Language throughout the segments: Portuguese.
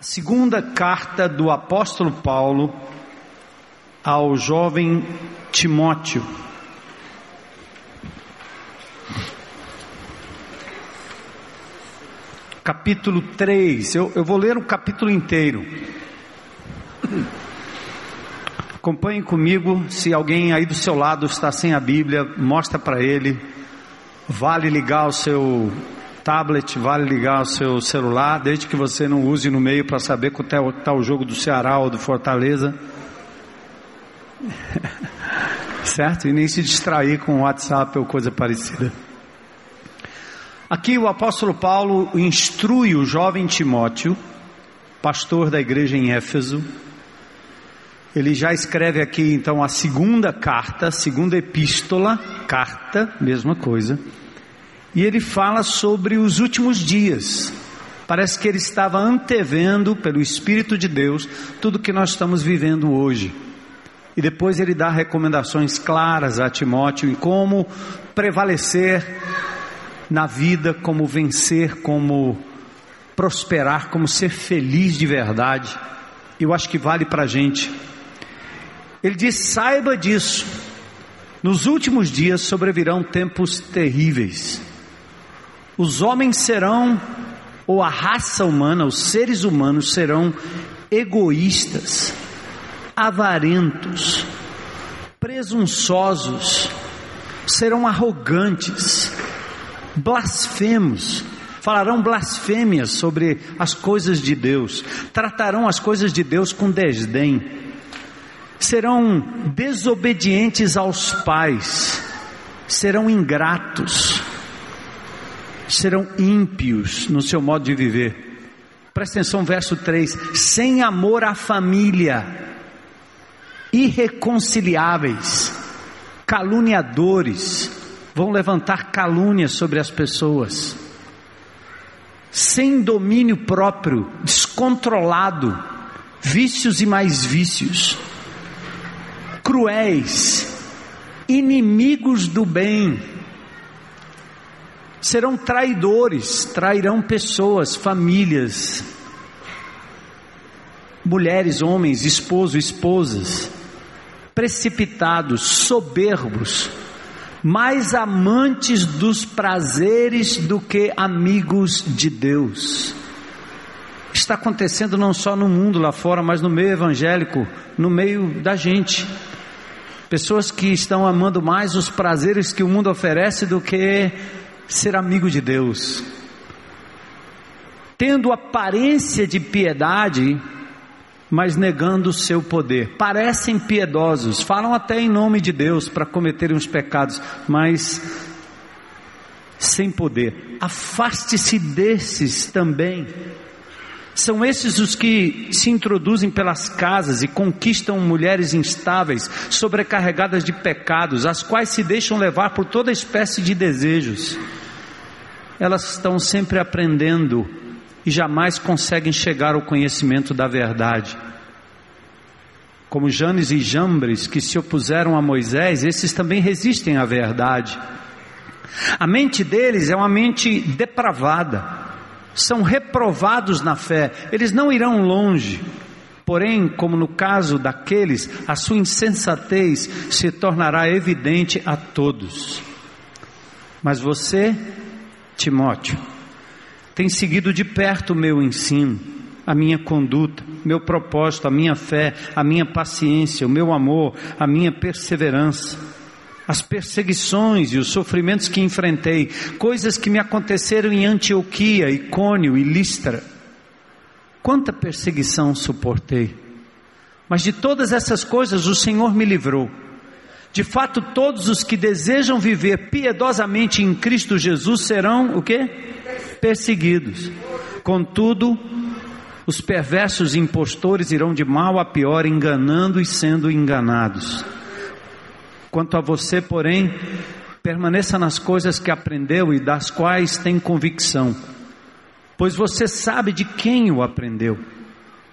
Segunda carta do apóstolo Paulo ao jovem Timóteo. Capítulo 3, eu, eu vou ler o capítulo inteiro. Acompanhe comigo, se alguém aí do seu lado está sem a Bíblia, mostra para ele. Vale ligar o seu tablet, vale ligar o seu celular, desde que você não use no meio para saber qual está o jogo do Ceará ou do Fortaleza. certo? E nem se distrair com o WhatsApp ou coisa parecida. Aqui o apóstolo Paulo instrui o jovem Timóteo, pastor da igreja em Éfeso. Ele já escreve aqui então a segunda carta, segunda epístola, carta, mesma coisa e ele fala sobre os últimos dias. Parece que ele estava antevendo, pelo Espírito de Deus, tudo que nós estamos vivendo hoje. E depois ele dá recomendações claras a Timóteo em como prevalecer na vida, como vencer, como prosperar, como ser feliz de verdade. Eu acho que vale para a gente. Ele diz: saiba disso. Nos últimos dias sobrevirão tempos terríveis. Os homens serão, ou a raça humana, os seres humanos serão egoístas, avarentos, presunçosos, serão arrogantes, blasfemos, falarão blasfêmias sobre as coisas de Deus, tratarão as coisas de Deus com desdém, serão desobedientes aos pais, serão ingratos, serão ímpios no seu modo de viver. Presta atenção, verso 3: sem amor à família, irreconciliáveis, caluniadores, vão levantar calúnias sobre as pessoas, sem domínio próprio, descontrolado, vícios e mais vícios, cruéis, inimigos do bem, serão traidores, trairão pessoas, famílias, mulheres, homens, esposo, esposas, precipitados, soberbos, mais amantes dos prazeres do que amigos de Deus. Está acontecendo não só no mundo lá fora, mas no meio evangélico, no meio da gente. Pessoas que estão amando mais os prazeres que o mundo oferece do que ser amigo de Deus, tendo aparência de piedade, mas negando o seu poder. Parecem piedosos, falam até em nome de Deus para cometerem os pecados, mas sem poder. Afaste-se desses também. São esses os que se introduzem pelas casas e conquistam mulheres instáveis, sobrecarregadas de pecados, as quais se deixam levar por toda espécie de desejos elas estão sempre aprendendo e jamais conseguem chegar ao conhecimento da verdade. Como Janes e Jambres, que se opuseram a Moisés, esses também resistem à verdade. A mente deles é uma mente depravada, são reprovados na fé, eles não irão longe. Porém, como no caso daqueles, a sua insensatez se tornará evidente a todos. Mas você Timóteo, tem seguido de perto o meu ensino, a minha conduta, meu propósito, a minha fé, a minha paciência, o meu amor, a minha perseverança, as perseguições e os sofrimentos que enfrentei, coisas que me aconteceram em Antioquia, Icônio e Listra. Quanta perseguição suportei. Mas de todas essas coisas o Senhor me livrou. De fato, todos os que desejam viver piedosamente em Cristo Jesus serão o que? Perseguidos. Contudo, os perversos impostores irão de mal a pior, enganando e sendo enganados. Quanto a você, porém, permaneça nas coisas que aprendeu e das quais tem convicção, pois você sabe de quem o aprendeu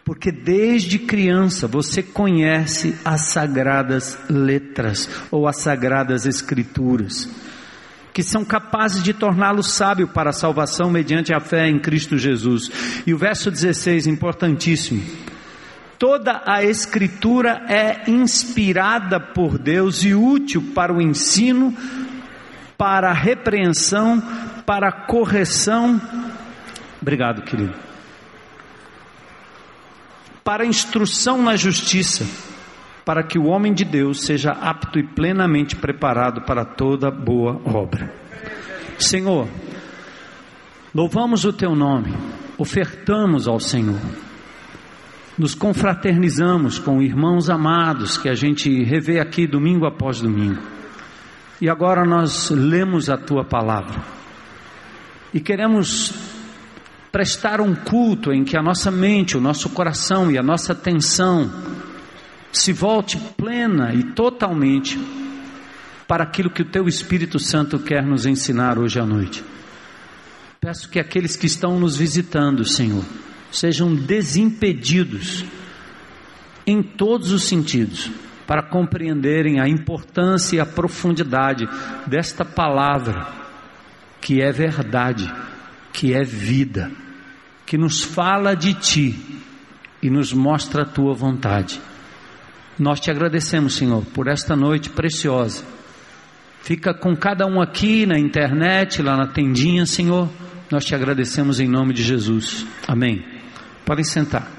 porque desde criança você conhece as sagradas letras ou as sagradas escrituras, que são capazes de torná-lo sábio para a salvação mediante a fé em Cristo Jesus. E o verso 16, importantíssimo. Toda a Escritura é inspirada por Deus e útil para o ensino, para a repreensão, para a correção. Obrigado, querido. Para a instrução na justiça, para que o homem de Deus seja apto e plenamente preparado para toda boa obra. Senhor, louvamos o teu nome, ofertamos ao Senhor, nos confraternizamos com irmãos amados que a gente revê aqui domingo após domingo. E agora nós lemos a tua palavra e queremos prestar um culto em que a nossa mente, o nosso coração e a nossa atenção se volte plena e totalmente para aquilo que o Teu Espírito Santo quer nos ensinar hoje à noite. Peço que aqueles que estão nos visitando, Senhor, sejam desimpedidos em todos os sentidos para compreenderem a importância e a profundidade desta palavra, que é verdade, que é vida, que nos fala de Ti e nos mostra a Tua vontade. Nós te agradecemos, Senhor, por esta noite preciosa. Fica com cada um aqui na internet, lá na tendinha, Senhor. Nós te agradecemos em nome de Jesus. Amém. Podem sentar.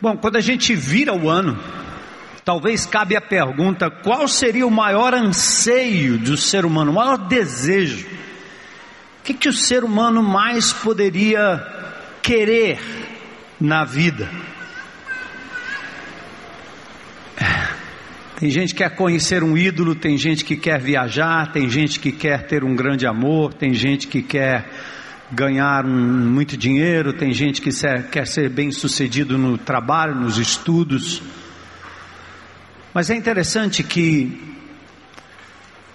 Bom, quando a gente vira o ano, Talvez cabe a pergunta: qual seria o maior anseio do ser humano, o maior desejo? O que, que o ser humano mais poderia querer na vida? Tem gente que quer conhecer um ídolo, tem gente que quer viajar, tem gente que quer ter um grande amor, tem gente que quer ganhar um, muito dinheiro, tem gente que quer ser bem sucedido no trabalho, nos estudos. Mas é interessante que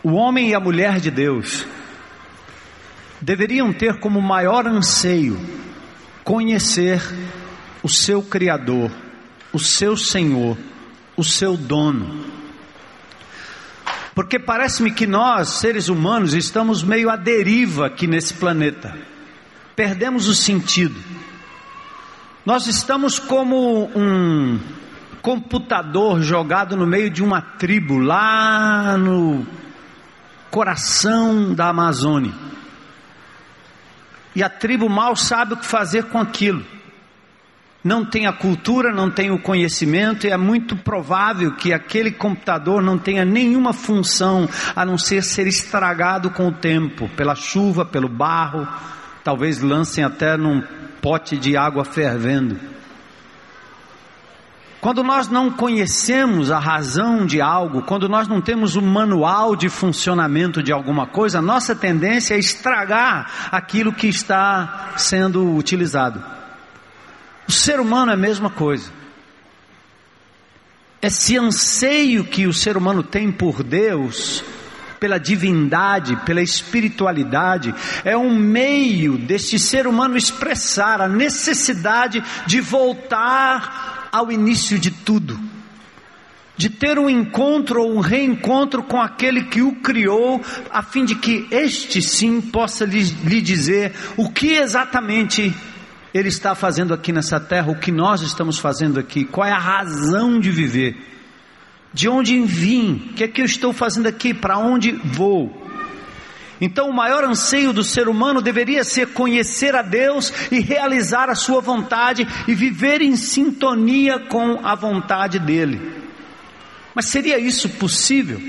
o homem e a mulher de Deus deveriam ter como maior anseio conhecer o seu Criador, o seu Senhor, o seu dono. Porque parece-me que nós, seres humanos, estamos meio à deriva aqui nesse planeta. Perdemos o sentido. Nós estamos como um computador jogado no meio de uma tribo lá no coração da Amazônia. E a tribo mal sabe o que fazer com aquilo. Não tem a cultura, não tem o conhecimento, e é muito provável que aquele computador não tenha nenhuma função a não ser ser estragado com o tempo, pela chuva, pelo barro, talvez lancem até num pote de água fervendo. Quando nós não conhecemos a razão de algo, quando nós não temos o manual de funcionamento de alguma coisa, nossa tendência é estragar aquilo que está sendo utilizado. O ser humano é a mesma coisa. Esse anseio que o ser humano tem por Deus, pela divindade, pela espiritualidade, é um meio deste ser humano expressar a necessidade de voltar ao início de tudo, de ter um encontro ou um reencontro com aquele que o criou, a fim de que este sim possa lhe, lhe dizer o que exatamente ele está fazendo aqui nessa terra, o que nós estamos fazendo aqui, qual é a razão de viver, de onde vim, o que é que eu estou fazendo aqui, para onde vou. Então, o maior anseio do ser humano deveria ser conhecer a Deus e realizar a sua vontade e viver em sintonia com a vontade dEle. Mas seria isso possível?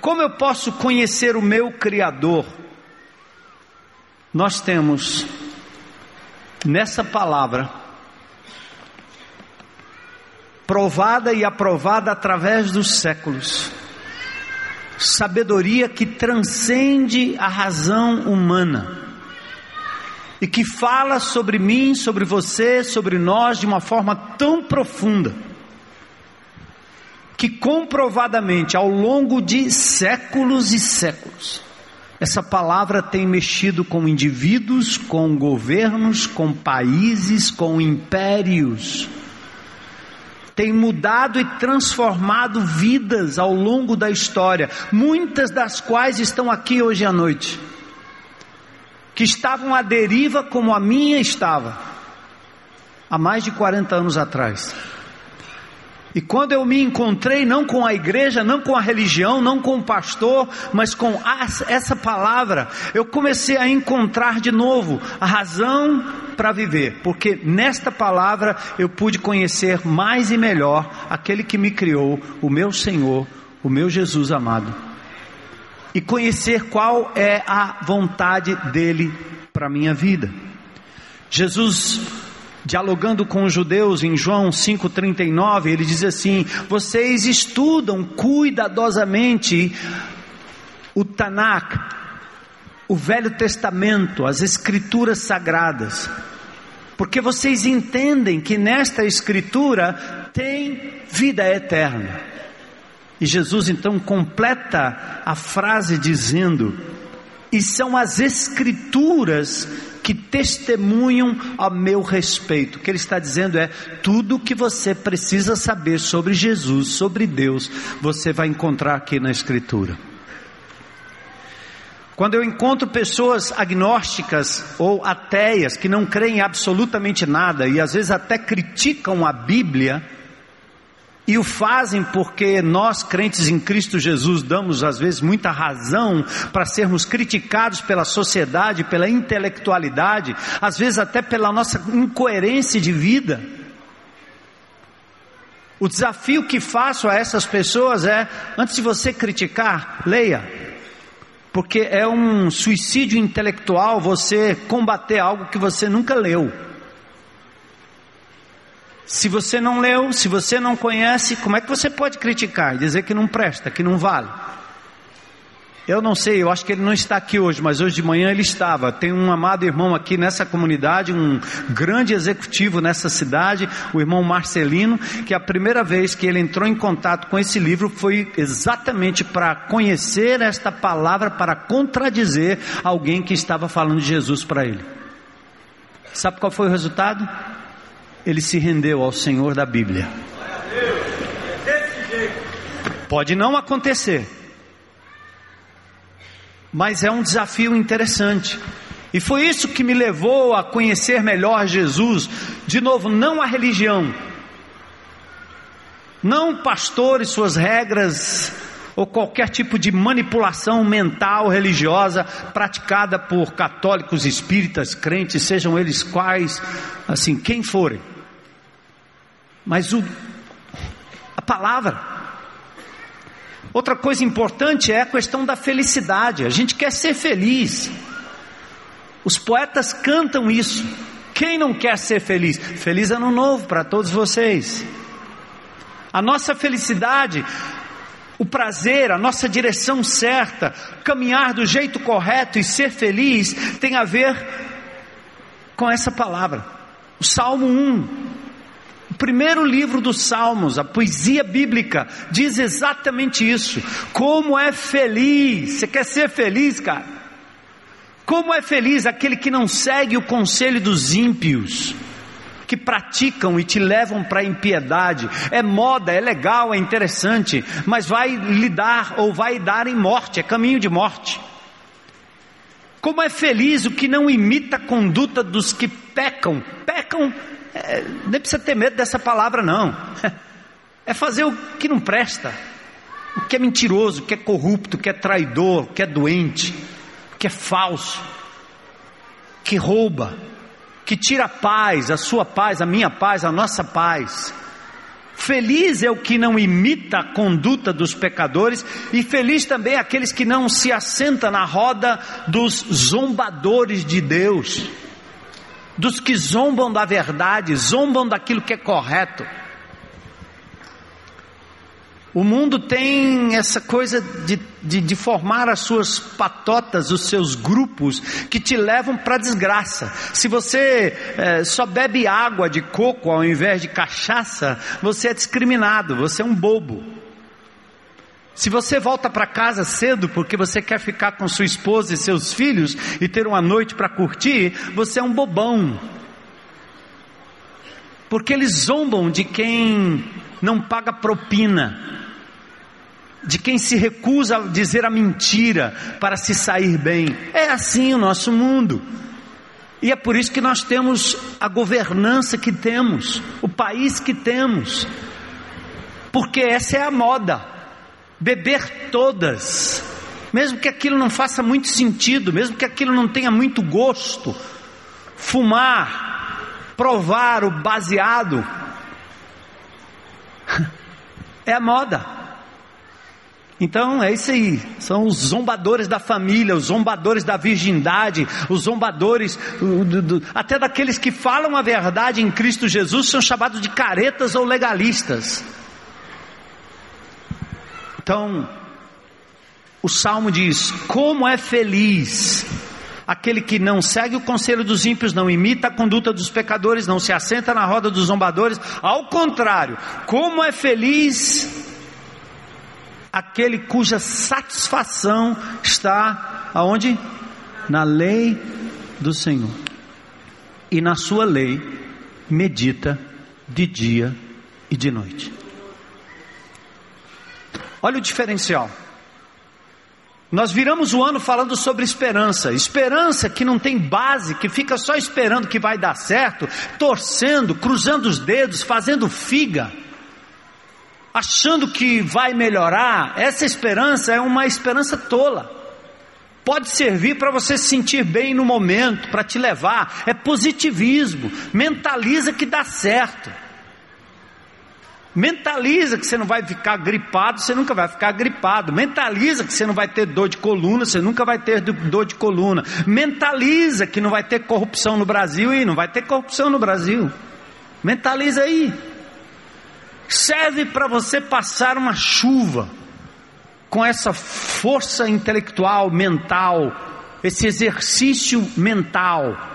Como eu posso conhecer o meu Criador? Nós temos nessa palavra, provada e aprovada através dos séculos, sabedoria que transcende a razão humana e que fala sobre mim, sobre você, sobre nós de uma forma tão profunda que comprovadamente ao longo de séculos e séculos Essa palavra tem mexido com indivíduos, com governos, com países, com impérios. Tem mudado e transformado vidas ao longo da história, muitas das quais estão aqui hoje à noite, que estavam à deriva como a minha estava, há mais de 40 anos atrás. E quando eu me encontrei, não com a igreja, não com a religião, não com o pastor, mas com essa palavra, eu comecei a encontrar de novo a razão para viver, porque nesta palavra eu pude conhecer mais e melhor aquele que me criou, o meu Senhor, o meu Jesus amado, e conhecer qual é a vontade dele para minha vida. Jesus dialogando com os judeus em João 5,39, ele diz assim: Vocês estudam cuidadosamente o Tanakh, o Velho Testamento, as Escrituras Sagradas, porque vocês entendem que nesta Escritura tem vida eterna. E Jesus então completa a frase dizendo: E são as Escrituras que testemunham a meu respeito. O que ele está dizendo é: tudo que você precisa saber sobre Jesus, sobre Deus, você vai encontrar aqui na Escritura. Quando eu encontro pessoas agnósticas ou ateias que não creem absolutamente nada e às vezes até criticam a Bíblia, e o fazem porque nós, crentes em Cristo Jesus, damos às vezes muita razão para sermos criticados pela sociedade, pela intelectualidade, às vezes até pela nossa incoerência de vida. O desafio que faço a essas pessoas é: antes de você criticar, leia. Porque é um suicídio intelectual você combater algo que você nunca leu. Se você não leu, se você não conhece, como é que você pode criticar e dizer que não presta, que não vale? Eu não sei, eu acho que ele não está aqui hoje, mas hoje de manhã ele estava. Tem um amado irmão aqui nessa comunidade, um grande executivo nessa cidade, o irmão Marcelino, que a primeira vez que ele entrou em contato com esse livro foi exatamente para conhecer esta palavra, para contradizer alguém que estava falando de Jesus para ele. Sabe qual foi o resultado? Ele se rendeu ao Senhor da Bíblia. Pode não acontecer, mas é um desafio interessante. E foi isso que me levou a conhecer melhor Jesus. De novo, não a religião, não pastores, suas regras, ou qualquer tipo de manipulação mental religiosa praticada por católicos, espíritas, crentes, sejam eles quais, assim, quem forem mas o, a palavra. Outra coisa importante é a questão da felicidade. A gente quer ser feliz. Os poetas cantam isso. Quem não quer ser feliz? Feliz ano novo para todos vocês. A nossa felicidade, o prazer, a nossa direção certa, caminhar do jeito correto e ser feliz tem a ver com essa palavra. O Salmo 1, o primeiro livro dos Salmos, a poesia bíblica, diz exatamente isso. Como é feliz, você quer ser feliz, cara? Como é feliz aquele que não segue o conselho dos ímpios, que praticam e te levam para a impiedade. É moda, é legal, é interessante, mas vai lhe dar ou vai dar em morte, é caminho de morte. Como é feliz o que não imita a conduta dos que pecam, pecam é, nem precisa ter medo dessa palavra, não. É fazer o que não presta, o que é mentiroso, o que é corrupto, o que é traidor, o que é doente, o que é falso, que rouba, que tira a paz, a sua paz, a minha paz, a nossa paz. Feliz é o que não imita a conduta dos pecadores, e feliz também é aqueles que não se assenta na roda dos zombadores de Deus dos que zombam da verdade, zombam daquilo que é correto. O mundo tem essa coisa de, de, de, formar as suas patotas, os seus grupos, que te levam para a desgraça. Se você é, só bebe água de coco ao invés de cachaça, você é discriminado, você é um bobo. Se você volta para casa cedo porque você quer ficar com sua esposa e seus filhos e ter uma noite para curtir, você é um bobão. Porque eles zombam de quem não paga propina, de quem se recusa a dizer a mentira para se sair bem. É assim o nosso mundo. E é por isso que nós temos a governança que temos, o país que temos, porque essa é a moda beber todas, mesmo que aquilo não faça muito sentido, mesmo que aquilo não tenha muito gosto, fumar, provar o baseado, é a moda. Então é isso aí, são os zombadores da família, os zombadores da virgindade, os zombadores, do, do, até daqueles que falam a verdade em Cristo Jesus, são chamados de caretas ou legalistas. Então, o salmo diz: Como é feliz aquele que não segue o conselho dos ímpios, não imita a conduta dos pecadores, não se assenta na roda dos zombadores, ao contrário, como é feliz aquele cuja satisfação está aonde? Na lei do Senhor. E na sua lei medita de dia e de noite. Olha o diferencial. Nós viramos o ano falando sobre esperança, esperança que não tem base, que fica só esperando que vai dar certo, torcendo, cruzando os dedos, fazendo figa, achando que vai melhorar. Essa esperança é uma esperança tola. Pode servir para você se sentir bem no momento, para te levar, é positivismo, mentaliza que dá certo. Mentaliza que você não vai ficar gripado, você nunca vai ficar gripado. Mentaliza que você não vai ter dor de coluna, você nunca vai ter dor de coluna. Mentaliza que não vai ter corrupção no Brasil e não vai ter corrupção no Brasil. Mentaliza aí. Serve para você passar uma chuva com essa força intelectual, mental, esse exercício mental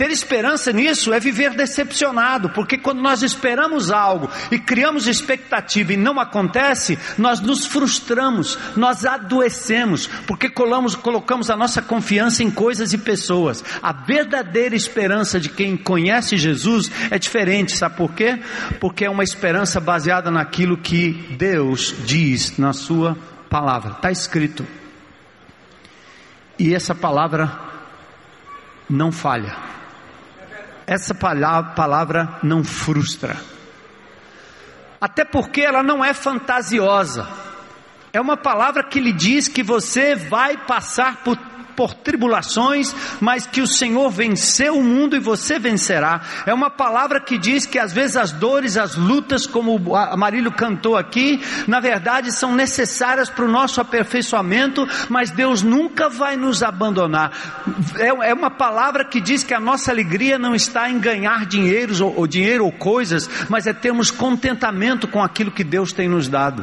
ter esperança nisso é viver decepcionado, porque quando nós esperamos algo e criamos expectativa e não acontece, nós nos frustramos, nós adoecemos, porque colamos, colocamos a nossa confiança em coisas e pessoas. A verdadeira esperança de quem conhece Jesus é diferente, sabe por quê? Porque é uma esperança baseada naquilo que Deus diz na Sua palavra, está escrito. E essa palavra não falha essa palavra não frustra. Até porque ela não é fantasiosa. É uma palavra que lhe diz que você vai passar por por tribulações, mas que o Senhor venceu o mundo e você vencerá. É uma palavra que diz que às vezes as dores, as lutas, como a Marílio cantou aqui, na verdade são necessárias para o nosso aperfeiçoamento, mas Deus nunca vai nos abandonar. É, é uma palavra que diz que a nossa alegria não está em ganhar dinheiro ou, ou dinheiro ou coisas, mas é termos contentamento com aquilo que Deus tem nos dado.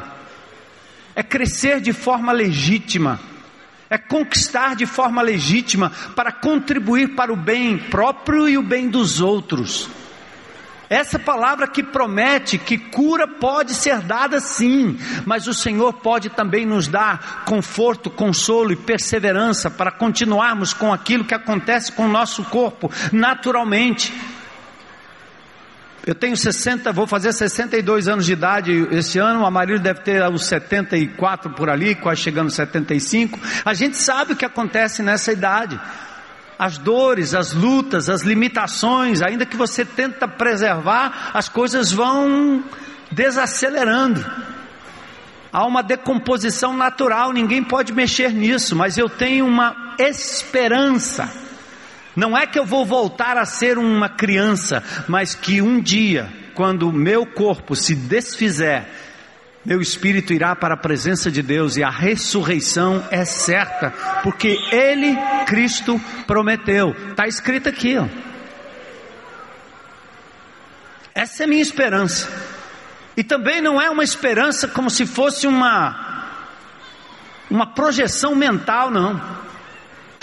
É crescer de forma legítima é conquistar de forma legítima para contribuir para o bem próprio e o bem dos outros. Essa palavra que promete que cura pode ser dada sim, mas o Senhor pode também nos dar conforto, consolo e perseverança para continuarmos com aquilo que acontece com o nosso corpo naturalmente. Eu tenho 60, vou fazer 62 anos de idade esse ano, a Marília deve ter os 74 por ali, quase chegando 75. A gente sabe o que acontece nessa idade. As dores, as lutas, as limitações, ainda que você tenta preservar, as coisas vão desacelerando. Há uma decomposição natural, ninguém pode mexer nisso, mas eu tenho uma esperança não é que eu vou voltar a ser uma criança, mas que um dia, quando meu corpo se desfizer, meu espírito irá para a presença de Deus e a ressurreição é certa, porque Ele, Cristo, prometeu. Está escrito aqui, ó. Essa é a minha esperança. E também não é uma esperança como se fosse uma uma projeção mental, não.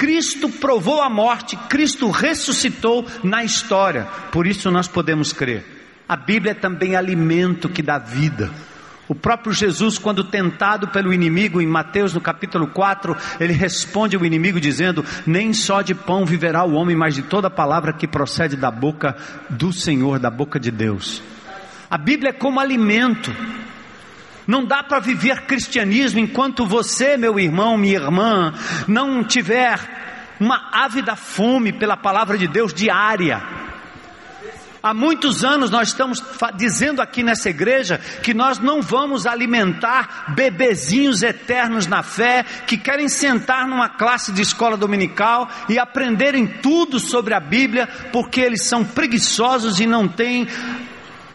Cristo provou a morte, Cristo ressuscitou na história, por isso nós podemos crer. A Bíblia é também alimento que dá vida. O próprio Jesus, quando tentado pelo inimigo, em Mateus no capítulo 4, ele responde ao inimigo dizendo: Nem só de pão viverá o homem, mas de toda palavra que procede da boca do Senhor, da boca de Deus. A Bíblia é como alimento. Não dá para viver cristianismo enquanto você, meu irmão, minha irmã, não tiver uma ávida fome pela palavra de Deus diária. Há muitos anos nós estamos dizendo aqui nessa igreja que nós não vamos alimentar bebezinhos eternos na fé que querem sentar numa classe de escola dominical e aprenderem tudo sobre a Bíblia porque eles são preguiçosos e não têm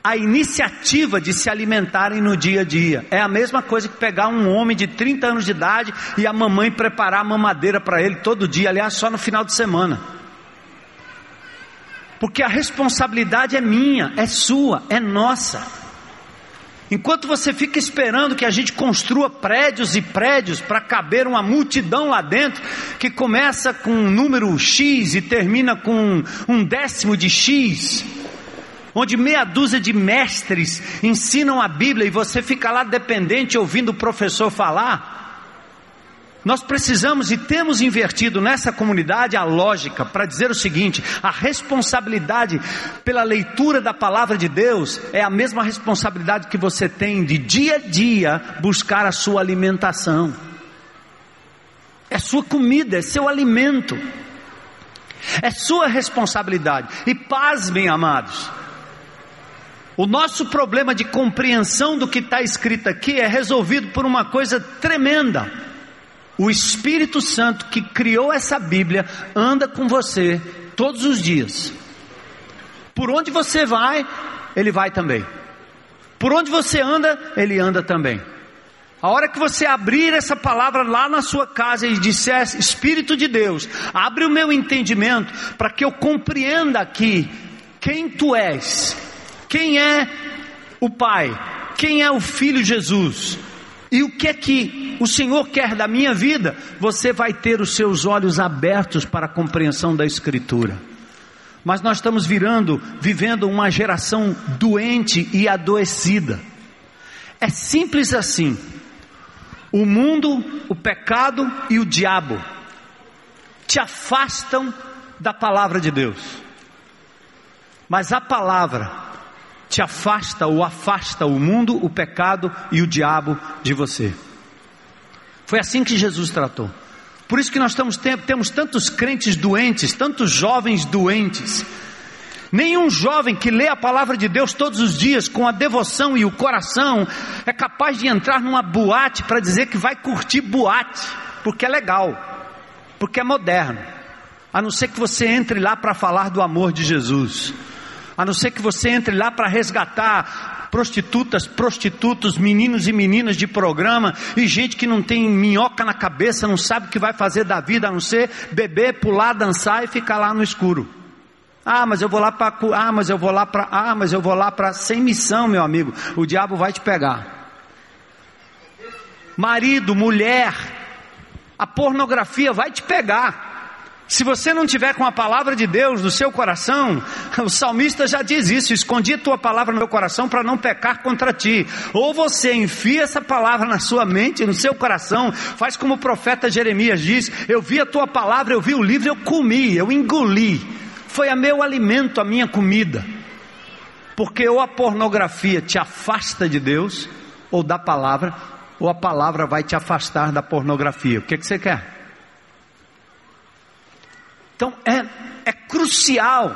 a iniciativa de se alimentarem no dia a dia. É a mesma coisa que pegar um homem de 30 anos de idade e a mamãe preparar a mamadeira para ele todo dia, aliás, só no final de semana. Porque a responsabilidade é minha, é sua, é nossa. Enquanto você fica esperando que a gente construa prédios e prédios para caber uma multidão lá dentro, que começa com um número X e termina com um décimo de X, onde meia dúzia de mestres ensinam a Bíblia e você fica lá dependente ouvindo o professor falar. Nós precisamos e temos invertido nessa comunidade a lógica para dizer o seguinte: a responsabilidade pela leitura da palavra de Deus é a mesma responsabilidade que você tem de dia a dia buscar a sua alimentação. É sua comida, é seu alimento. É sua responsabilidade. E pasmem, amados, o nosso problema de compreensão do que está escrito aqui é resolvido por uma coisa tremenda. O Espírito Santo que criou essa Bíblia anda com você todos os dias. Por onde você vai, ele vai também. Por onde você anda, ele anda também. A hora que você abrir essa palavra lá na sua casa e disser, Espírito de Deus, abre o meu entendimento para que eu compreenda aqui quem tu és quem é o Pai? Quem é o Filho Jesus? E o que é que o Senhor quer da minha vida? Você vai ter os seus olhos abertos para a compreensão da Escritura. Mas nós estamos virando, vivendo uma geração doente e adoecida. É simples assim. O mundo, o pecado e o diabo te afastam da palavra de Deus. Mas a palavra te afasta ou afasta o mundo, o pecado e o diabo de você. Foi assim que Jesus tratou. Por isso que nós estamos, temos tantos crentes doentes, tantos jovens doentes. Nenhum jovem que lê a palavra de Deus todos os dias com a devoção e o coração é capaz de entrar numa boate para dizer que vai curtir boate, porque é legal, porque é moderno. A não ser que você entre lá para falar do amor de Jesus a não ser que você entre lá para resgatar prostitutas, prostitutos, meninos e meninas de programa e gente que não tem minhoca na cabeça, não sabe o que vai fazer da vida a não ser beber, pular, dançar e ficar lá no escuro. Ah, mas eu vou lá para ah, mas eu vou lá para ah, mas eu vou lá para sem missão, meu amigo. O diabo vai te pegar. Marido, mulher, a pornografia vai te pegar. Se você não tiver com a palavra de Deus no seu coração, o salmista já diz isso: escondi a tua palavra no meu coração para não pecar contra ti. Ou você enfia essa palavra na sua mente, no seu coração, faz como o profeta Jeremias diz: Eu vi a tua palavra, eu vi o livro, eu comi, eu engoli. Foi a meu alimento, a minha comida. Porque ou a pornografia te afasta de Deus, ou da palavra, ou a palavra vai te afastar da pornografia. O que, que você quer? Então é, é crucial.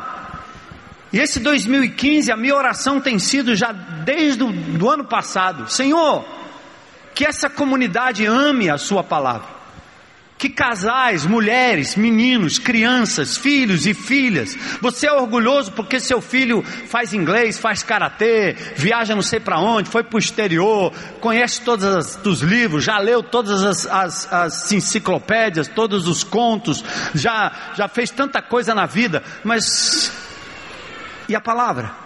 E esse 2015, a minha oração tem sido já desde o ano passado: Senhor, que essa comunidade ame a Sua palavra que casais, mulheres, meninos, crianças, filhos e filhas, você é orgulhoso porque seu filho faz inglês, faz karatê, viaja não sei para onde, foi para o exterior, conhece todos os livros, já leu todas as, as, as, enciclopédias, todos os contos, já, já fez tanta coisa na vida, mas e a palavra?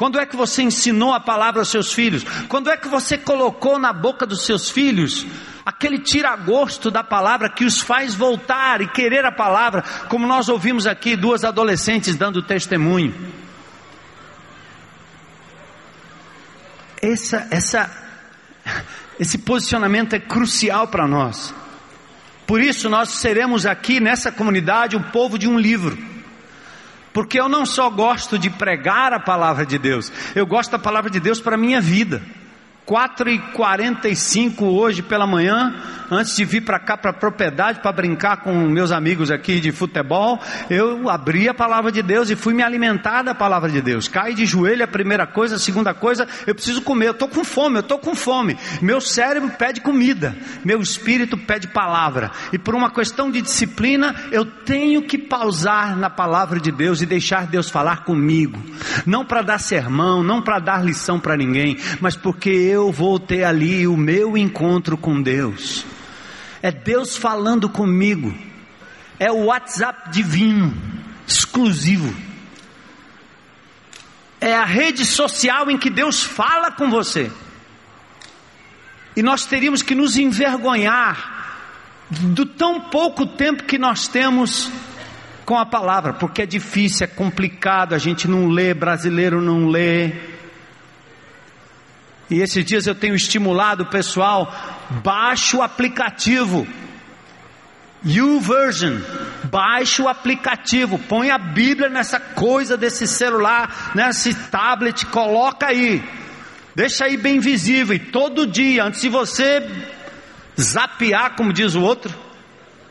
Quando é que você ensinou a palavra aos seus filhos? Quando é que você colocou na boca dos seus filhos aquele tira-gosto da palavra que os faz voltar e querer a palavra, como nós ouvimos aqui duas adolescentes dando testemunho? Essa, essa, esse posicionamento é crucial para nós. Por isso nós seremos aqui nessa comunidade um povo de um livro. Porque eu não só gosto de pregar a palavra de Deus, eu gosto da palavra de Deus para a minha vida. 4 e 45 hoje pela manhã, antes de vir para cá para a propriedade para brincar com meus amigos aqui de futebol, eu abri a palavra de Deus e fui me alimentar da palavra de Deus. Cai de joelho a primeira coisa, a segunda coisa, eu preciso comer, eu estou com fome, eu estou com fome. Meu cérebro pede comida, meu espírito pede palavra. E por uma questão de disciplina, eu tenho que pausar na palavra de Deus e deixar Deus falar comigo. Não para dar sermão, não para dar lição para ninguém, mas porque eu vou ter ali o meu encontro com Deus. É Deus falando comigo. É o WhatsApp divino, exclusivo. É a rede social em que Deus fala com você. E nós teríamos que nos envergonhar do tão pouco tempo que nós temos com a palavra, porque é difícil, é complicado, a gente não lê, brasileiro não lê. E esses dias eu tenho estimulado o pessoal, baixe o aplicativo. YouVersion, baixe o aplicativo, põe a Bíblia nessa coisa desse celular, nesse tablet, coloca aí, deixa aí bem visível, e todo dia, antes de você zapear, como diz o outro,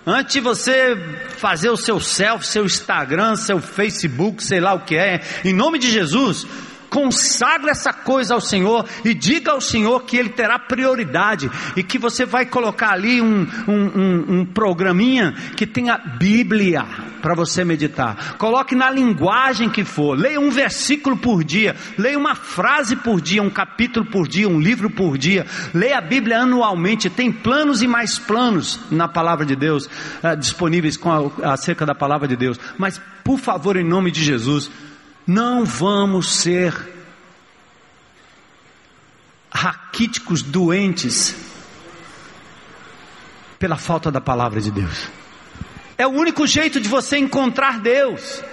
antes de você fazer o seu selfie, seu Instagram, seu Facebook, sei lá o que é, em nome de Jesus, consagre essa coisa ao Senhor e diga ao Senhor que Ele terá prioridade e que você vai colocar ali um, um, um, um programinha que tenha Bíblia para você meditar. Coloque na linguagem que for, leia um versículo por dia, leia uma frase por dia, um capítulo por dia, um livro por dia, leia a Bíblia anualmente. Tem planos e mais planos na palavra de Deus uh, disponíveis com a, acerca da palavra de Deus. Mas, por favor, em nome de Jesus, não vamos ser raquíticos doentes pela falta da palavra de Deus. É o único jeito de você encontrar Deus.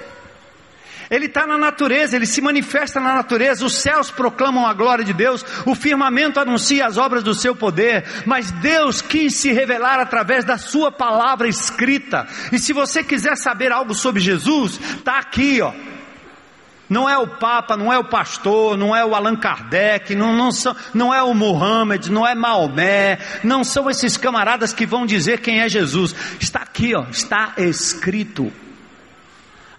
Ele está na natureza, ele se manifesta na natureza, os céus proclamam a glória de Deus, o firmamento anuncia as obras do seu poder, mas Deus quis se revelar através da sua palavra escrita. E se você quiser saber algo sobre Jesus, está aqui, ó. Não é o Papa, não é o pastor, não é o Allan Kardec, não, não, são, não é o Muhammad, não é Maomé, não são esses camaradas que vão dizer quem é Jesus. Está aqui, ó, está escrito.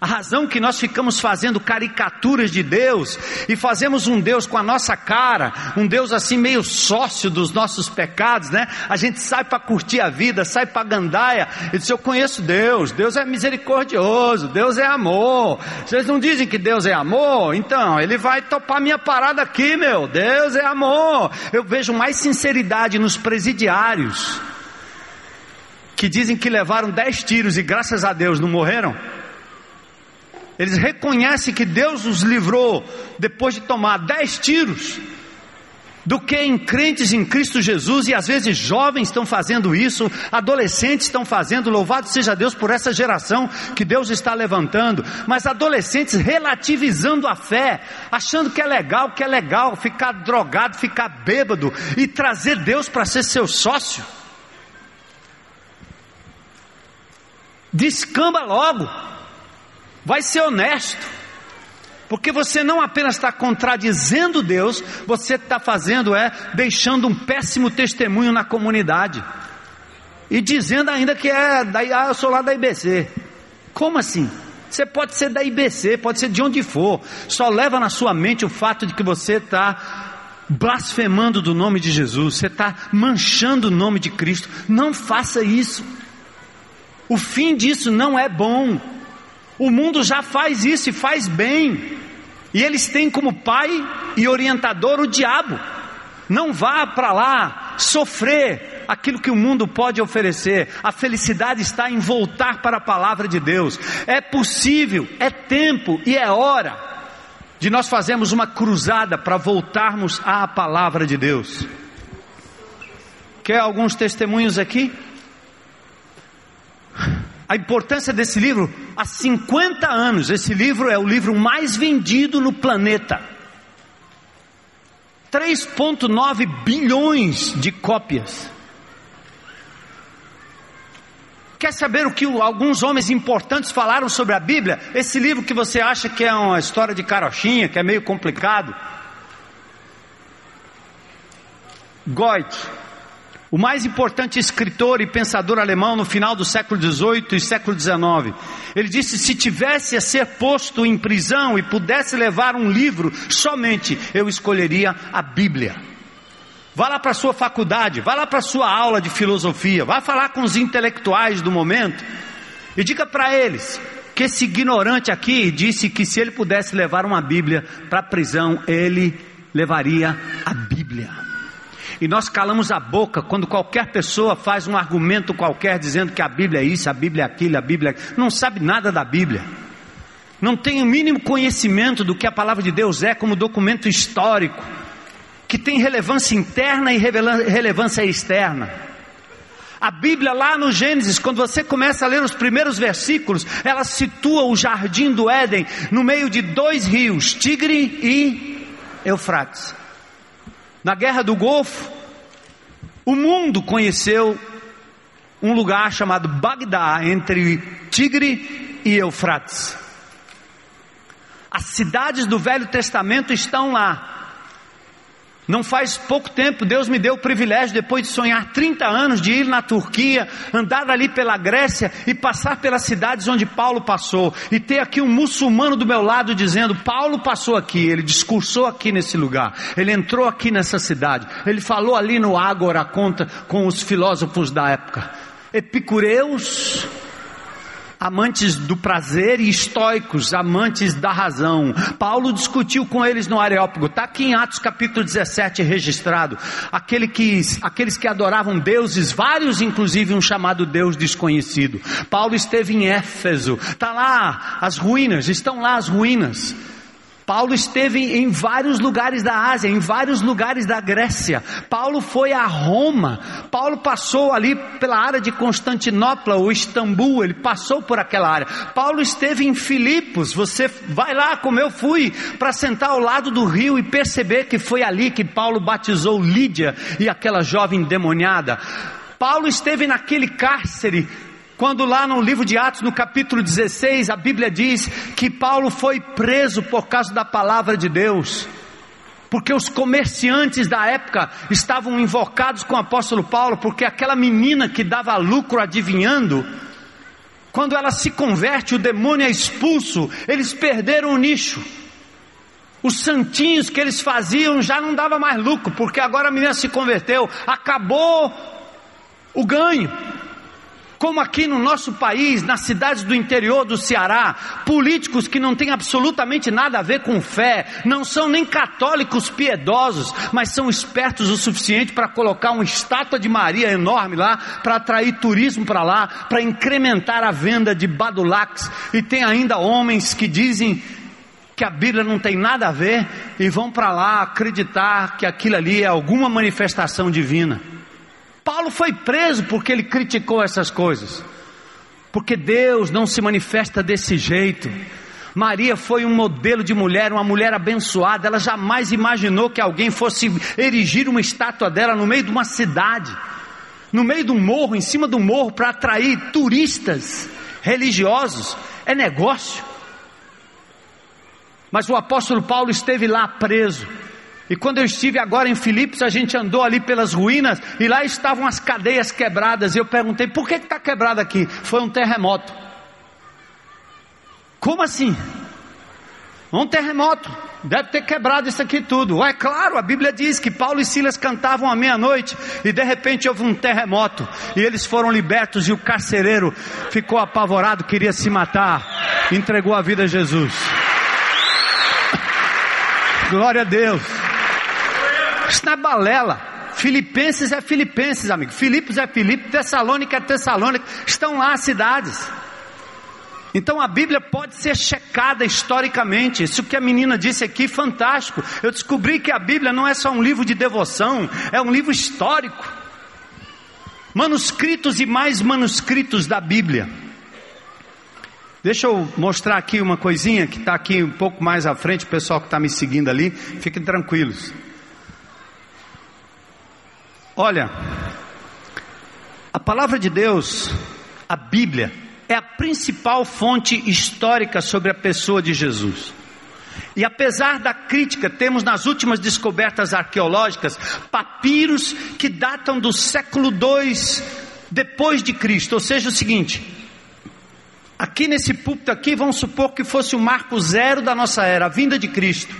A razão que nós ficamos fazendo caricaturas de Deus e fazemos um Deus com a nossa cara, um Deus assim meio sócio dos nossos pecados, né? A gente sai para curtir a vida, sai para gandaia e diz: Eu conheço Deus, Deus é misericordioso, Deus é amor. Vocês não dizem que Deus é amor? Então, Ele vai topar minha parada aqui, meu. Deus é amor. Eu vejo mais sinceridade nos presidiários que dizem que levaram dez tiros e graças a Deus não morreram. Eles reconhecem que Deus os livrou depois de tomar dez tiros, do que em crentes em Cristo Jesus, e às vezes jovens estão fazendo isso, adolescentes estão fazendo, louvado seja Deus por essa geração que Deus está levantando, mas adolescentes relativizando a fé, achando que é legal, que é legal ficar drogado, ficar bêbado e trazer Deus para ser seu sócio. Descamba logo. Vai ser honesto. Porque você não apenas está contradizendo Deus, você está fazendo é deixando um péssimo testemunho na comunidade. E dizendo ainda que é da, ah, eu sou lá da IBC. Como assim? Você pode ser da IBC, pode ser de onde for. Só leva na sua mente o fato de que você está blasfemando do nome de Jesus, você está manchando o nome de Cristo. Não faça isso. O fim disso não é bom. O mundo já faz isso e faz bem. E eles têm como pai e orientador o diabo. Não vá para lá sofrer aquilo que o mundo pode oferecer. A felicidade está em voltar para a palavra de Deus. É possível, é tempo e é hora de nós fazermos uma cruzada para voltarmos à palavra de Deus. Quer alguns testemunhos aqui? A importância desse livro há 50 anos. Esse livro é o livro mais vendido no planeta. 3,9 bilhões de cópias. Quer saber o que alguns homens importantes falaram sobre a Bíblia? Esse livro que você acha que é uma história de carochinha, que é meio complicado. Goethe, o mais importante escritor e pensador alemão no final do século XVIII e século XIX. Ele disse: se tivesse a ser posto em prisão e pudesse levar um livro, somente eu escolheria a Bíblia. Vá lá para a sua faculdade, vá lá para a sua aula de filosofia, vá falar com os intelectuais do momento e diga para eles que esse ignorante aqui disse que se ele pudesse levar uma Bíblia para a prisão, ele levaria a Bíblia. E nós calamos a boca quando qualquer pessoa faz um argumento qualquer dizendo que a Bíblia é isso, a Bíblia é aquilo, a Bíblia é... não sabe nada da Bíblia. Não tem o mínimo conhecimento do que a palavra de Deus é como documento histórico que tem relevância interna e relevância externa. A Bíblia, lá no Gênesis, quando você começa a ler os primeiros versículos, ela situa o jardim do Éden no meio de dois rios, Tigre e Eufrates. Na guerra do Golfo, o mundo conheceu um lugar chamado Bagdá, entre Tigre e Eufrates. As cidades do Velho Testamento estão lá. Não faz pouco tempo, Deus me deu o privilégio, depois de sonhar 30 anos, de ir na Turquia, andar ali pela Grécia e passar pelas cidades onde Paulo passou, e ter aqui um muçulmano do meu lado dizendo: Paulo passou aqui, ele discursou aqui nesse lugar, ele entrou aqui nessa cidade, ele falou ali no Ágora conta com os filósofos da época. Epicureus, amantes do prazer e estoicos, amantes da razão. Paulo discutiu com eles no Areópago, está aqui em Atos capítulo 17 registrado. Aquele que, aqueles que adoravam deuses, vários inclusive um chamado Deus desconhecido. Paulo esteve em Éfeso, está lá as ruínas, estão lá as ruínas. Paulo esteve em vários lugares da Ásia, em vários lugares da Grécia. Paulo foi a Roma. Paulo passou ali pela área de Constantinopla ou Istambul, ele passou por aquela área. Paulo esteve em Filipos. Você vai lá como eu fui para sentar ao lado do rio e perceber que foi ali que Paulo batizou Lídia e aquela jovem demoniada. Paulo esteve naquele cárcere quando lá no livro de Atos, no capítulo 16, a Bíblia diz que Paulo foi preso por causa da palavra de Deus. Porque os comerciantes da época estavam invocados com o apóstolo Paulo, porque aquela menina que dava lucro adivinhando, quando ela se converte, o demônio é expulso, eles perderam o nicho. Os santinhos que eles faziam já não dava mais lucro, porque agora a menina se converteu, acabou o ganho. Como aqui no nosso país, nas cidades do interior do Ceará, políticos que não têm absolutamente nada a ver com fé, não são nem católicos piedosos, mas são espertos o suficiente para colocar uma estátua de Maria enorme lá, para atrair turismo para lá, para incrementar a venda de badulacs, e tem ainda homens que dizem que a Bíblia não tem nada a ver e vão para lá acreditar que aquilo ali é alguma manifestação divina. Paulo foi preso porque ele criticou essas coisas. Porque Deus não se manifesta desse jeito. Maria foi um modelo de mulher, uma mulher abençoada. Ela jamais imaginou que alguém fosse erigir uma estátua dela no meio de uma cidade, no meio do morro, em cima do morro, para atrair turistas religiosos. É negócio. Mas o apóstolo Paulo esteve lá preso. E quando eu estive agora em Filipos, a gente andou ali pelas ruínas e lá estavam as cadeias quebradas. E eu perguntei: por que está quebrado aqui? Foi um terremoto. Como assim? Um terremoto. Deve ter quebrado isso aqui tudo. É claro, a Bíblia diz que Paulo e Silas cantavam à meia-noite e de repente houve um terremoto e eles foram libertos e o carcereiro ficou apavorado, queria se matar, entregou a vida a Jesus. Glória a Deus. Isso não é balela. Filipenses é Filipenses, amigo. Filipos é Filipos, Tessalônica é Tessalônica. Estão lá as cidades. Então a Bíblia pode ser checada historicamente. Isso que a menina disse aqui, fantástico. Eu descobri que a Bíblia não é só um livro de devoção, é um livro histórico. Manuscritos e mais manuscritos da Bíblia. Deixa eu mostrar aqui uma coisinha que está aqui um pouco mais à frente, o pessoal que está me seguindo ali, fiquem tranquilos. Olha, a palavra de Deus, a Bíblia, é a principal fonte histórica sobre a pessoa de Jesus. E apesar da crítica, temos nas últimas descobertas arqueológicas papiros que datam do século II depois de Cristo, ou seja, o seguinte: aqui nesse púlpito aqui, vamos supor que fosse o marco zero da nossa era, a vinda de Cristo.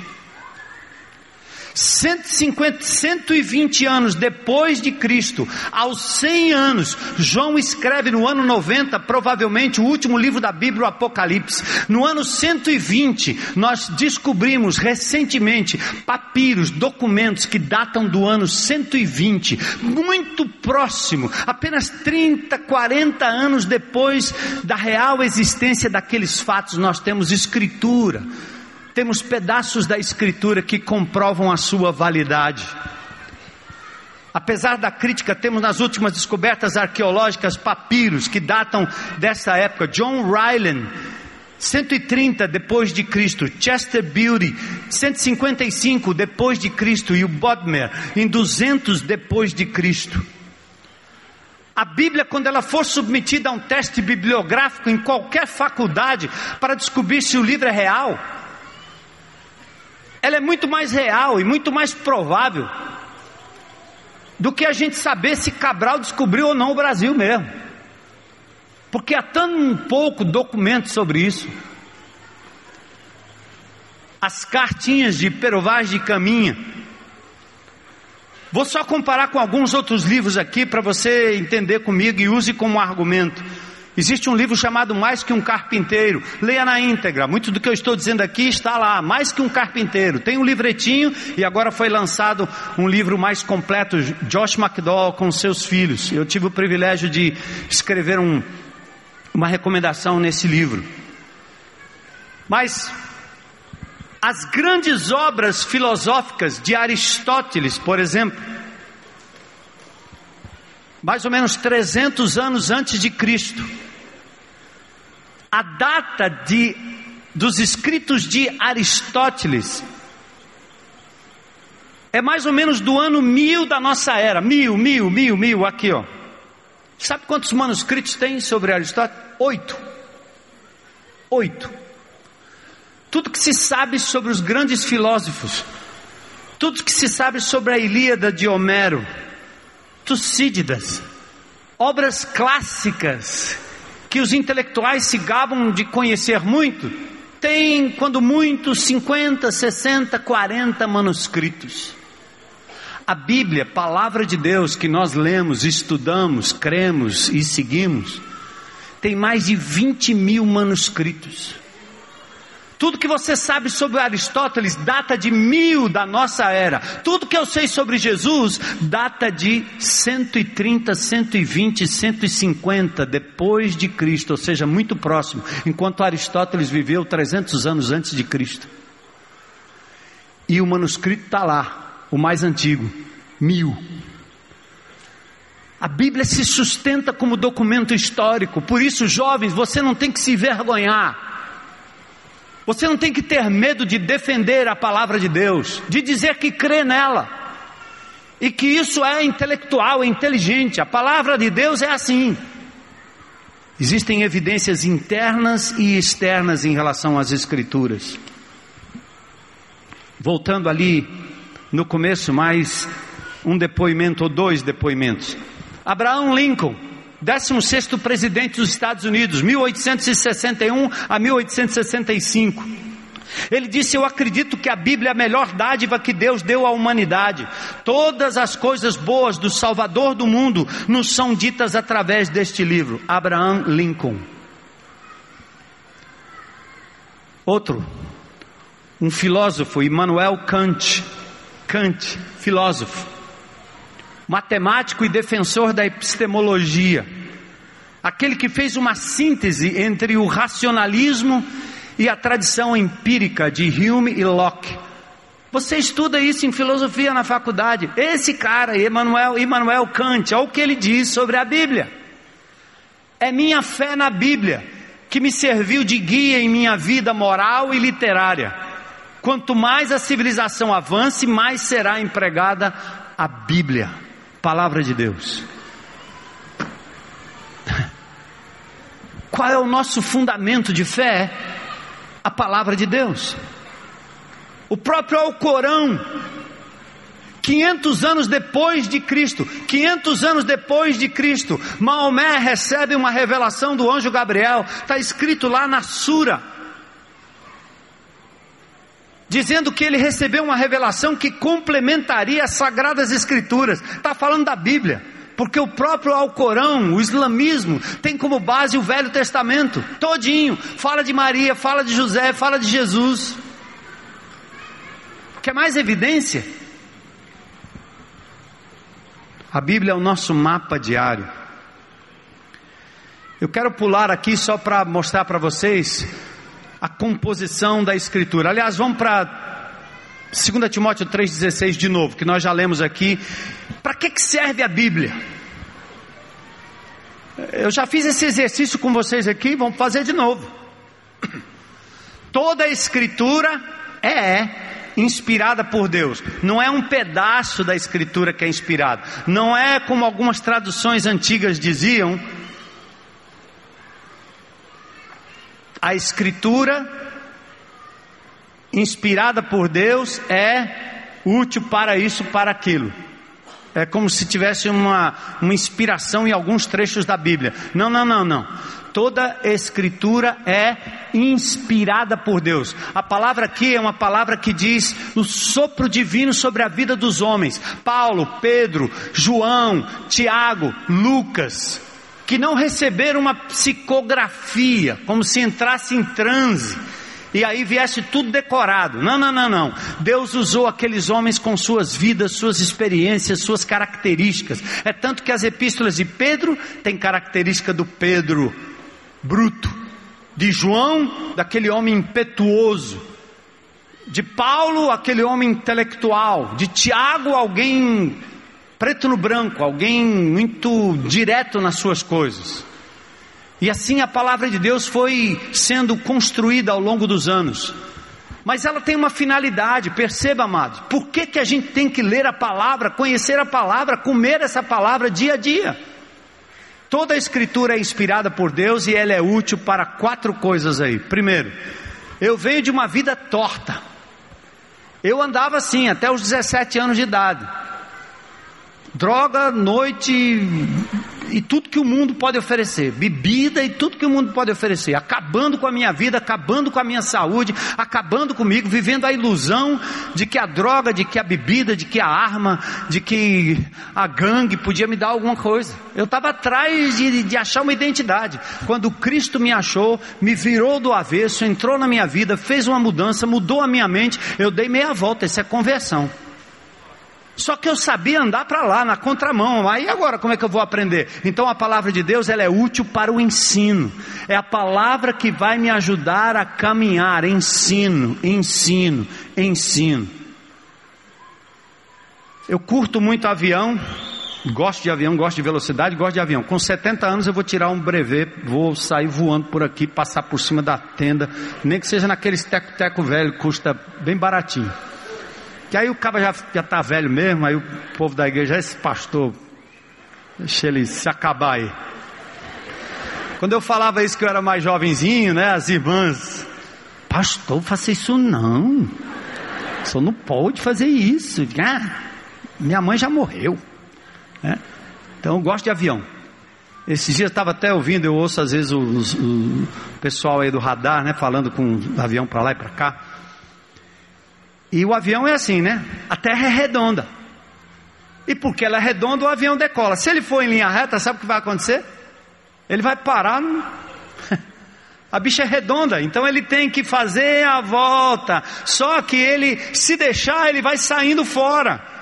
150, 120 anos depois de Cristo, aos 100 anos, João escreve no ano 90, provavelmente o último livro da Bíblia, o Apocalipse. No ano 120, nós descobrimos recentemente papiros, documentos que datam do ano 120, muito próximo, apenas 30, 40 anos depois da real existência daqueles fatos, nós temos escritura temos pedaços da Escritura que comprovam a sua validade. Apesar da crítica, temos nas últimas descobertas arqueológicas papiros que datam dessa época. John Ryland, 130 depois de Cristo, Chester Beauty, 155 depois de Cristo e o Bodmer em 200 depois de Cristo. A Bíblia, quando ela for submetida a um teste bibliográfico em qualquer faculdade para descobrir se o livro é real, ela é muito mais real e muito mais provável do que a gente saber se Cabral descobriu ou não o Brasil mesmo. Porque há tão pouco documento sobre isso. As cartinhas de Perovaz de Caminha. Vou só comparar com alguns outros livros aqui para você entender comigo e use como argumento. Existe um livro chamado Mais que um Carpinteiro. Leia na íntegra. Muito do que eu estou dizendo aqui está lá. Mais que um Carpinteiro. Tem um livretinho e agora foi lançado um livro mais completo. Josh McDowell com seus filhos. Eu tive o privilégio de escrever um, uma recomendação nesse livro. Mas as grandes obras filosóficas de Aristóteles, por exemplo, mais ou menos 300 anos antes de Cristo, a data de, dos escritos de Aristóteles é mais ou menos do ano mil da nossa era. Mil, mil, mil, mil, aqui ó. Sabe quantos manuscritos tem sobre Aristóteles? Oito. Oito. Tudo que se sabe sobre os grandes filósofos, tudo que se sabe sobre a Ilíada de Homero, Tucídides, obras clássicas que os intelectuais se gabam de conhecer muito, tem, quando muito, 50, 60, 40 manuscritos. A Bíblia, palavra de Deus que nós lemos, estudamos, cremos e seguimos, tem mais de 20 mil manuscritos. Tudo que você sabe sobre Aristóteles data de mil da nossa era. Tudo que eu sei sobre Jesus data de 130, 120, 150 depois de Cristo, ou seja, muito próximo, enquanto Aristóteles viveu 300 anos antes de Cristo. E o manuscrito está lá, o mais antigo, mil. A Bíblia se sustenta como documento histórico, por isso, jovens, você não tem que se envergonhar. Você não tem que ter medo de defender a palavra de Deus, de dizer que crê nela. E que isso é intelectual, é inteligente. A palavra de Deus é assim. Existem evidências internas e externas em relação às Escrituras. Voltando ali no começo, mais um depoimento ou dois depoimentos. Abraão Lincoln 16 presidente dos Estados Unidos, 1861 a 1865. Ele disse: Eu acredito que a Bíblia é a melhor dádiva que Deus deu à humanidade. Todas as coisas boas do Salvador do mundo nos são ditas através deste livro. Abraham Lincoln. Outro, um filósofo, Immanuel Kant. Kant, filósofo matemático e defensor da epistemologia, aquele que fez uma síntese entre o racionalismo e a tradição empírica de Hume e Locke. Você estuda isso em filosofia na faculdade. Esse cara, Emmanuel, Emmanuel Kant, olha o que ele diz sobre a Bíblia. É minha fé na Bíblia que me serviu de guia em minha vida moral e literária. Quanto mais a civilização avance, mais será empregada a Bíblia. Palavra de Deus. Qual é o nosso fundamento de fé? A palavra de Deus. O próprio Alcorão 500 anos depois de Cristo, 500 anos depois de Cristo, Maomé recebe uma revelação do anjo Gabriel, está escrito lá na Sura, dizendo que ele recebeu uma revelação que complementaria as sagradas escrituras, está falando da Bíblia, porque o próprio Alcorão, o islamismo, tem como base o Velho Testamento, todinho, fala de Maria, fala de José, fala de Jesus. Quer mais evidência? A Bíblia é o nosso mapa diário. Eu quero pular aqui só para mostrar para vocês a composição da Escritura. Aliás, vamos para 2 Timóteo 3,16 de novo, que nós já lemos aqui. Para que, que serve a Bíblia? Eu já fiz esse exercício com vocês aqui, vamos fazer de novo. Toda a Escritura é inspirada por Deus. Não é um pedaço da escritura que é inspirado. Não é como algumas traduções antigas diziam. A escritura inspirada por Deus é útil para isso, para aquilo. É como se tivesse uma, uma inspiração em alguns trechos da Bíblia. Não, não, não, não toda escritura é inspirada por Deus. A palavra aqui é uma palavra que diz o sopro divino sobre a vida dos homens. Paulo, Pedro, João, Tiago, Lucas, que não receberam uma psicografia, como se entrasse em transe e aí viesse tudo decorado. Não, não, não, não. Deus usou aqueles homens com suas vidas, suas experiências, suas características. É tanto que as epístolas de Pedro têm característica do Pedro bruto, de João, daquele homem impetuoso, de Paulo, aquele homem intelectual, de Tiago, alguém preto no branco, alguém muito direto nas suas coisas. E assim a palavra de Deus foi sendo construída ao longo dos anos. Mas ela tem uma finalidade, perceba, amados. Por que, que a gente tem que ler a palavra, conhecer a palavra, comer essa palavra dia a dia? Toda a escritura é inspirada por Deus e ela é útil para quatro coisas aí. Primeiro, eu venho de uma vida torta. Eu andava assim até os 17 anos de idade. Droga, noite, e tudo que o mundo pode oferecer, bebida e tudo que o mundo pode oferecer, acabando com a minha vida, acabando com a minha saúde, acabando comigo, vivendo a ilusão de que a droga, de que a bebida, de que a arma, de que a gangue podia me dar alguma coisa. Eu estava atrás de, de achar uma identidade. Quando Cristo me achou, me virou do avesso, entrou na minha vida, fez uma mudança, mudou a minha mente, eu dei meia volta, isso é conversão. Só que eu sabia andar para lá, na contramão. Aí agora como é que eu vou aprender? Então a palavra de Deus ela é útil para o ensino. É a palavra que vai me ajudar a caminhar. Ensino, ensino, ensino. Eu curto muito avião. Gosto de avião, gosto de velocidade, gosto de avião. Com 70 anos eu vou tirar um brevet, vou sair voando por aqui, passar por cima da tenda, nem que seja naquele teco-teco velho, custa bem baratinho. Que aí o cara já, já tá velho mesmo, aí o povo da igreja, esse pastor, deixa ele se acabar aí. Quando eu falava isso que eu era mais jovenzinho, né, as irmãs, pastor, faça isso não. Só não pode fazer isso. Ah, minha mãe já morreu. Né? Então eu gosto de avião. Esses dias estava até ouvindo, eu ouço às vezes o pessoal aí do radar, né, falando com o avião para lá e para cá. E o avião é assim, né? A terra é redonda. E porque ela é redonda, o avião decola. Se ele for em linha reta, sabe o que vai acontecer? Ele vai parar. No... A bicha é redonda, então ele tem que fazer a volta. Só que ele, se deixar, ele vai saindo fora.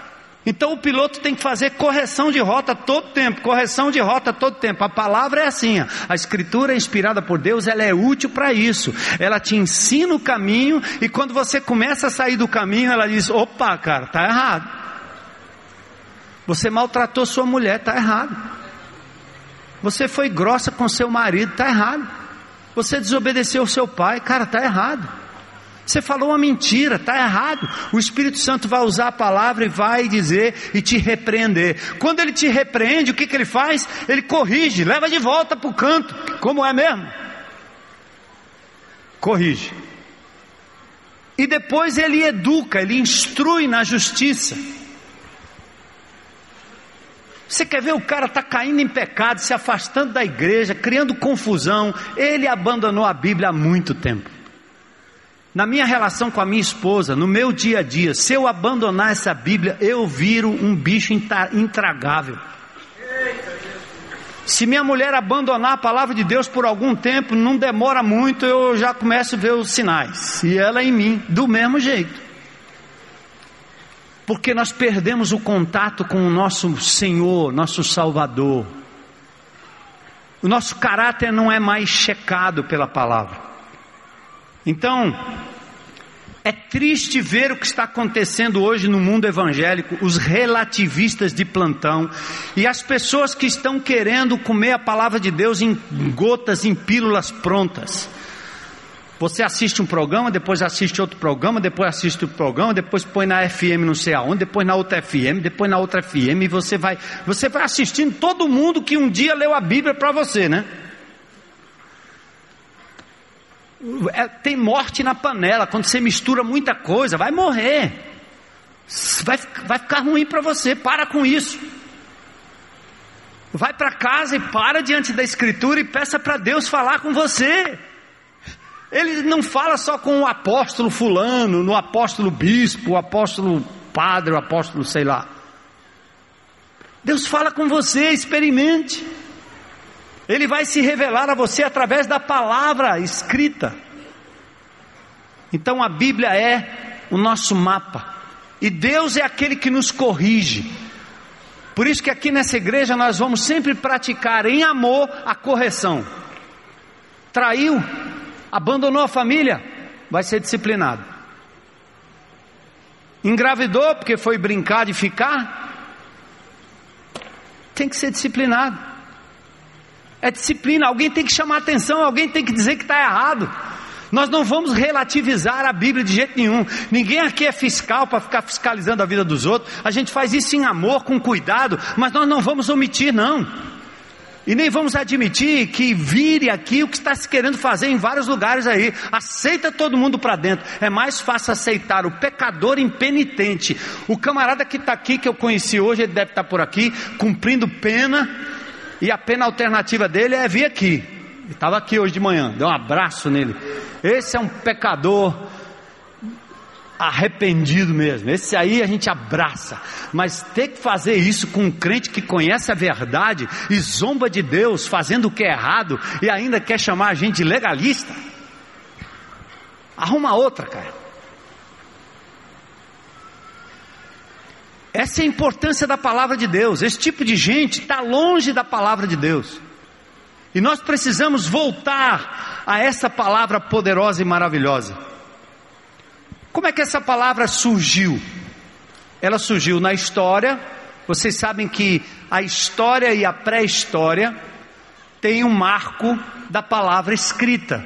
Então o piloto tem que fazer correção de rota todo tempo, correção de rota todo tempo. A palavra é assim, a escritura é inspirada por Deus, ela é útil para isso. Ela te ensina o caminho e quando você começa a sair do caminho, ela diz: "Opa, cara, tá errado. Você maltratou sua mulher, tá errado. Você foi grossa com seu marido, tá errado. Você desobedeceu seu pai, cara, tá errado." Você falou uma mentira, está errado. O Espírito Santo vai usar a palavra e vai dizer e te repreender. Quando ele te repreende, o que, que ele faz? Ele corrige, leva de volta para o canto. Como é mesmo? Corrige. E depois ele educa, ele instrui na justiça. Você quer ver o cara está caindo em pecado, se afastando da igreja, criando confusão. Ele abandonou a Bíblia há muito tempo. Na minha relação com a minha esposa, no meu dia a dia, se eu abandonar essa Bíblia, eu viro um bicho intragável. Se minha mulher abandonar a palavra de Deus por algum tempo, não demora muito, eu já começo a ver os sinais. E ela em mim, do mesmo jeito porque nós perdemos o contato com o nosso Senhor, nosso Salvador. O nosso caráter não é mais checado pela palavra. Então, é triste ver o que está acontecendo hoje no mundo evangélico, os relativistas de plantão e as pessoas que estão querendo comer a palavra de Deus em gotas, em pílulas prontas. Você assiste um programa, depois assiste outro programa, depois assiste outro programa, depois põe na FM não sei aonde, depois na outra FM, depois na outra FM, e você vai, você vai assistindo todo mundo que um dia leu a Bíblia para você, né? É, tem morte na panela, quando você mistura muita coisa, vai morrer. Vai, vai ficar ruim para você, para com isso. Vai para casa e para diante da Escritura e peça para Deus falar com você. Ele não fala só com o apóstolo fulano, no apóstolo bispo, o apóstolo padre, o apóstolo sei lá. Deus fala com você, experimente. Ele vai se revelar a você através da palavra escrita. Então a Bíblia é o nosso mapa. E Deus é aquele que nos corrige. Por isso que aqui nessa igreja nós vamos sempre praticar em amor a correção. Traiu, abandonou a família, vai ser disciplinado. Engravidou porque foi brincar de ficar, tem que ser disciplinado. É disciplina, alguém tem que chamar atenção, alguém tem que dizer que está errado. Nós não vamos relativizar a Bíblia de jeito nenhum. Ninguém aqui é fiscal para ficar fiscalizando a vida dos outros. A gente faz isso em amor, com cuidado, mas nós não vamos omitir, não. E nem vamos admitir que vire aqui o que está se querendo fazer em vários lugares aí. Aceita todo mundo para dentro. É mais fácil aceitar o pecador impenitente. O camarada que está aqui, que eu conheci hoje, ele deve estar tá por aqui, cumprindo pena. E a pena alternativa dele é vir aqui. Estava aqui hoje de manhã, deu um abraço nele. Esse é um pecador arrependido mesmo. Esse aí a gente abraça. Mas ter que fazer isso com um crente que conhece a verdade e zomba de Deus, fazendo o que é errado e ainda quer chamar a gente de legalista. Arruma outra, cara. Essa é a importância da palavra de Deus. Esse tipo de gente está longe da palavra de Deus. E nós precisamos voltar a essa palavra poderosa e maravilhosa. Como é que essa palavra surgiu? Ela surgiu na história. Vocês sabem que a história e a pré-história têm um marco da palavra escrita.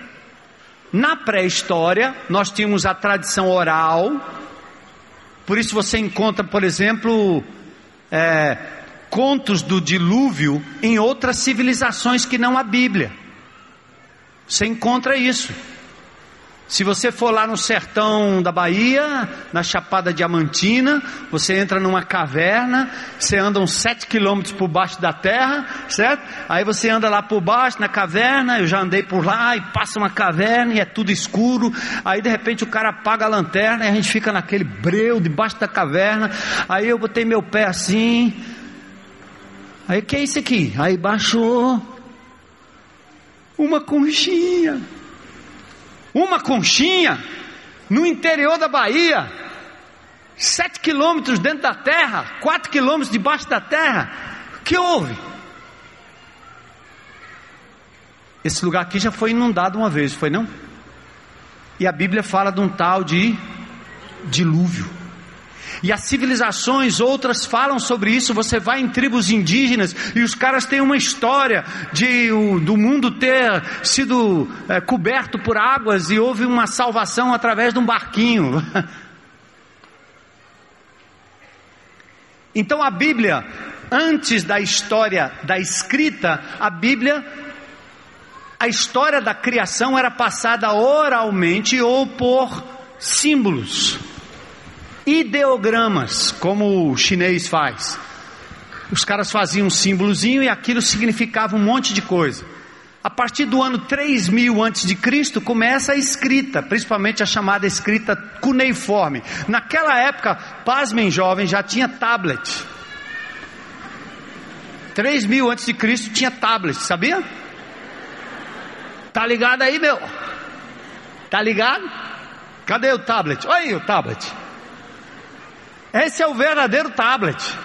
Na pré-história, nós tínhamos a tradição oral, por isso você encontra, por exemplo, é, contos do dilúvio em outras civilizações que não a Bíblia. Você encontra isso. Se você for lá no sertão da Bahia, na Chapada Diamantina, você entra numa caverna, você anda uns sete quilômetros por baixo da terra, certo? Aí você anda lá por baixo na caverna, eu já andei por lá e passa uma caverna e é tudo escuro. Aí de repente o cara apaga a lanterna e a gente fica naquele breu debaixo da caverna. Aí eu botei meu pé assim. Aí o que é isso aqui? Aí baixou uma conchinha uma conchinha no interior da Bahia, sete quilômetros dentro da terra, quatro quilômetros debaixo da terra. O que houve? Esse lugar aqui já foi inundado uma vez, foi não? E a Bíblia fala de um tal de dilúvio. E as civilizações outras falam sobre isso. Você vai em tribos indígenas e os caras têm uma história de o, do mundo ter sido é, coberto por águas e houve uma salvação através de um barquinho. Então a Bíblia, antes da história da escrita, a Bíblia, a história da criação era passada oralmente ou por símbolos ideogramas, como o chinês faz. Os caras faziam um símbolozinho e aquilo significava um monte de coisa. A partir do ano 3000 antes de Cristo começa a escrita, principalmente a chamada escrita cuneiforme. Naquela época, pasmem jovens, já tinha tablet. 3000 antes de Cristo tinha tablet, sabia? Tá ligado aí, meu? Tá ligado? Cadê o tablet? Olha aí o tablet. Esse é o verdadeiro tablet.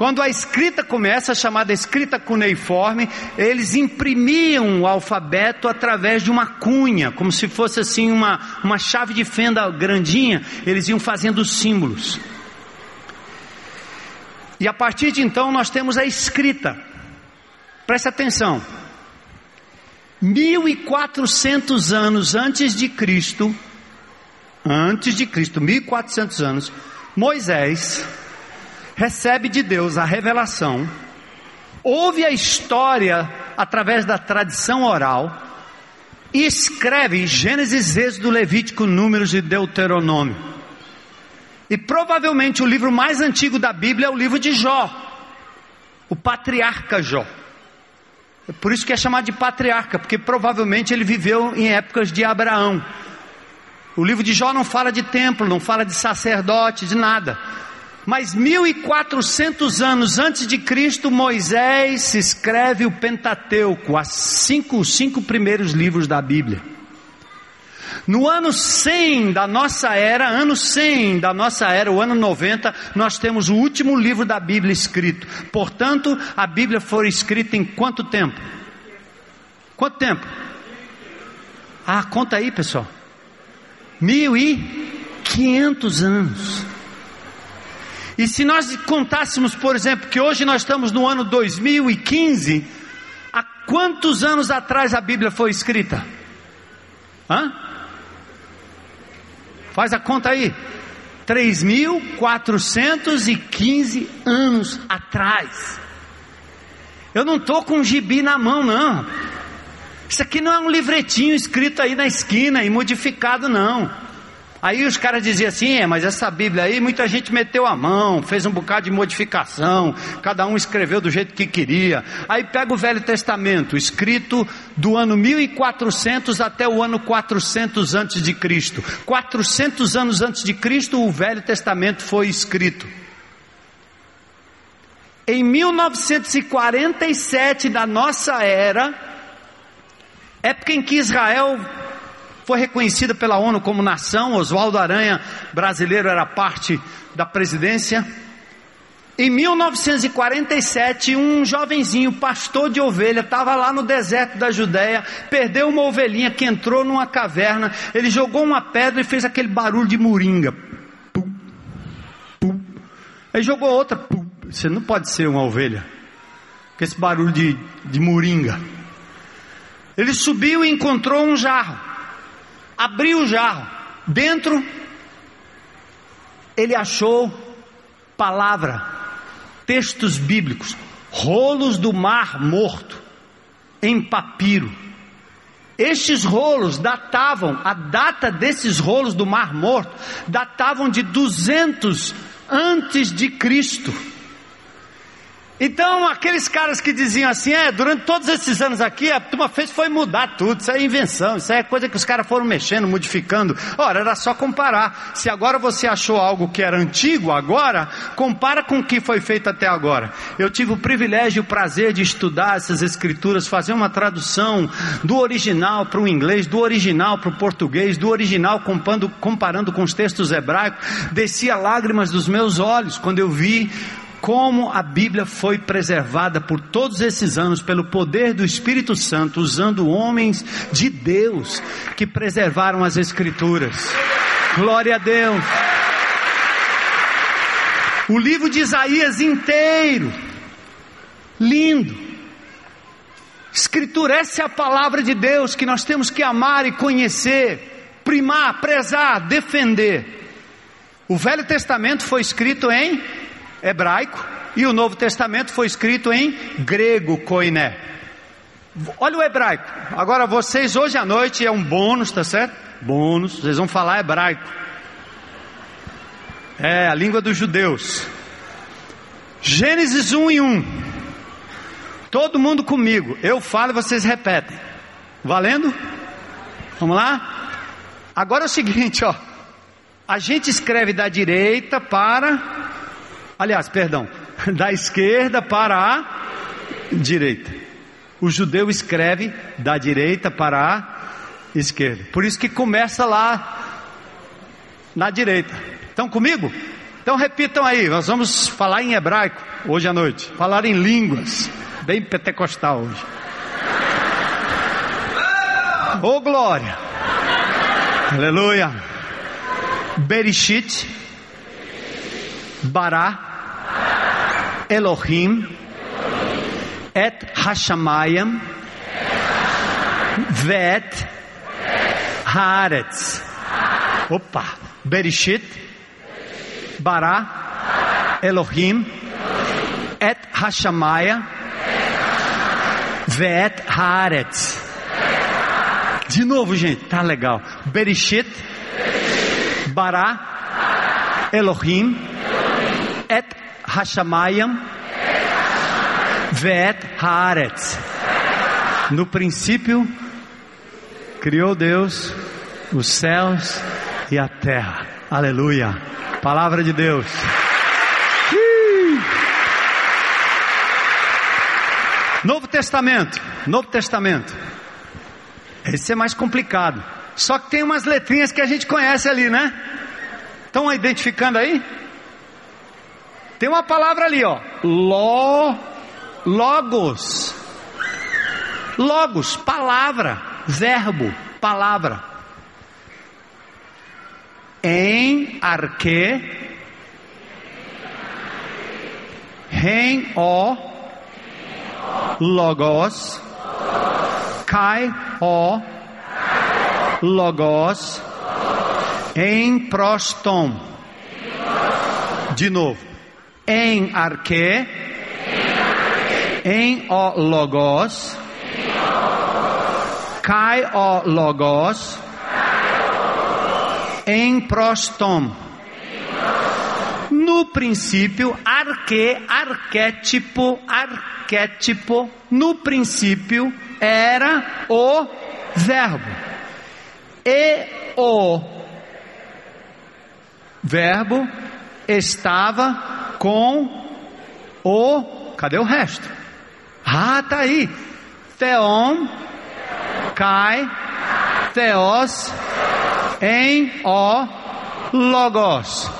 Quando a escrita começa, chamada escrita cuneiforme, eles imprimiam o alfabeto através de uma cunha, como se fosse assim uma, uma chave de fenda grandinha, eles iam fazendo símbolos. E a partir de então nós temos a escrita. Preste atenção. 1400 anos antes de Cristo, antes de Cristo, 1400 anos, Moisés recebe de Deus a revelação, ouve a história através da tradição oral e escreve Gênesis, Êxodo, Levítico, Números e Deuteronômio. E provavelmente o livro mais antigo da Bíblia é o livro de Jó, o patriarca Jó. É por isso que é chamado de patriarca, porque provavelmente ele viveu em épocas de Abraão. O livro de Jó não fala de templo, não fala de sacerdote, de nada. Mas 1400 anos antes de Cristo, Moisés escreve o Pentateuco, cinco, os cinco primeiros livros da Bíblia. No ano 100 da nossa era, ano 100 da nossa era, o ano 90, nós temos o último livro da Bíblia escrito. Portanto, a Bíblia foi escrita em quanto tempo? Quanto tempo? Ah, conta aí, pessoal. Mil e quinhentos anos. E se nós contássemos, por exemplo, que hoje nós estamos no ano 2015, há quantos anos atrás a Bíblia foi escrita? Hã? Faz a conta aí. 3.415 anos atrás. Eu não estou com um gibi na mão, não. Isso aqui não é um livretinho escrito aí na esquina e modificado, não. Aí os caras diziam assim: é, mas essa Bíblia aí, muita gente meteu a mão, fez um bocado de modificação, cada um escreveu do jeito que queria. Aí pega o Velho Testamento, escrito do ano 1400 até o ano 400 antes de Cristo. 400 anos antes de Cristo, o Velho Testamento foi escrito. Em 1947 da nossa era, Época em que Israel foi reconhecida pela ONU como nação, Oswaldo Aranha, brasileiro, era parte da presidência. Em 1947, um jovenzinho, pastor de ovelha, estava lá no deserto da Judéia, perdeu uma ovelhinha que entrou numa caverna, ele jogou uma pedra e fez aquele barulho de moringa. Pum, pum. Aí jogou outra, pum. Você não pode ser uma ovelha, com esse barulho de, de moringa. Ele subiu e encontrou um jarro. Abriu o jarro. Dentro, ele achou palavra, textos bíblicos, rolos do mar morto, em papiro. Estes rolos datavam, a data desses rolos do Mar Morto, datavam de 200 antes de Cristo. Então, aqueles caras que diziam assim, é, durante todos esses anos aqui, a turma fez foi mudar tudo, isso é invenção, isso é coisa que os caras foram mexendo, modificando. Ora, era só comparar. Se agora você achou algo que era antigo, agora, compara com o que foi feito até agora. Eu tive o privilégio e o prazer de estudar essas escrituras, fazer uma tradução do original para o inglês, do original para o português, do original comparando, comparando com os textos hebraicos. Descia lágrimas dos meus olhos quando eu vi como a Bíblia foi preservada por todos esses anos pelo poder do Espírito Santo, usando homens de Deus que preservaram as Escrituras. Glória a Deus. O livro de Isaías inteiro. Lindo. Escritura, essa é a palavra de Deus que nós temos que amar e conhecer, primar, prezar, defender. O Velho Testamento foi escrito em hebraico e o Novo Testamento foi escrito em grego, koiné. Olha o hebraico. Agora vocês hoje à noite é um bônus, tá certo? Bônus, vocês vão falar hebraico. É a língua dos judeus. Gênesis 1 e 1. Todo mundo comigo. Eu falo e vocês repetem. Valendo? Vamos lá? Agora é o seguinte, ó. A gente escreve da direita para. Aliás, perdão. Da esquerda para a direita. O judeu escreve da direita para a esquerda. Por isso que começa lá na direita. Estão comigo? Então repitam aí, nós vamos falar em hebraico hoje à noite. Falar em línguas. Bem pentecostal hoje. Ô oh, glória! Aleluia! Berishit, Bará, Elohim, Et Hashamayim, Vet, Haaretz. Opa! Berishit, Bará, Elohim, Et Hashamayim, Vet Haaretz. De novo, gente, tá legal. Berishit, Bará, Elohim, Et Hashamayim, Vet Haaretz. No princípio, criou Deus os céus e a terra. Aleluia. Palavra de Deus. Novo Testamento, Novo Testamento. Esse é mais complicado. Só que tem umas letrinhas que a gente conhece ali, né? Estão identificando aí? Tem uma palavra ali, ó. Logos. Logos, palavra, verbo, palavra. Em arque, rem o logos, kai o, logos, em prostom. De novo, em arque, em o logos, kai o logos, em prostom. No princípio, arque, arquétipo arquétipo, no princípio, era o Verbo. E o Verbo estava com o. Cadê o resto? Ah, tá aí. Theon, Kai, Theos, em o Logos.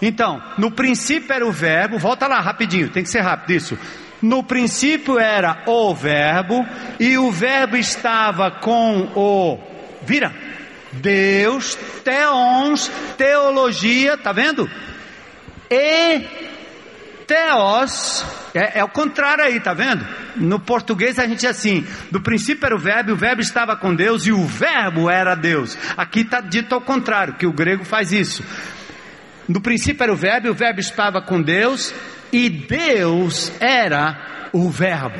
Então, no princípio era o verbo, volta lá rapidinho, tem que ser rápido isso. No princípio era o Verbo, e o Verbo estava com o. Vira! Deus, teons, teologia, tá vendo? E teos, é, é, o contrário aí, tá vendo? No português a gente é assim: do princípio era o verbo, o verbo estava com Deus e o verbo era Deus. Aqui está dito ao contrário, que o grego faz isso. No princípio era o verbo, o verbo estava com Deus e Deus era o Verbo.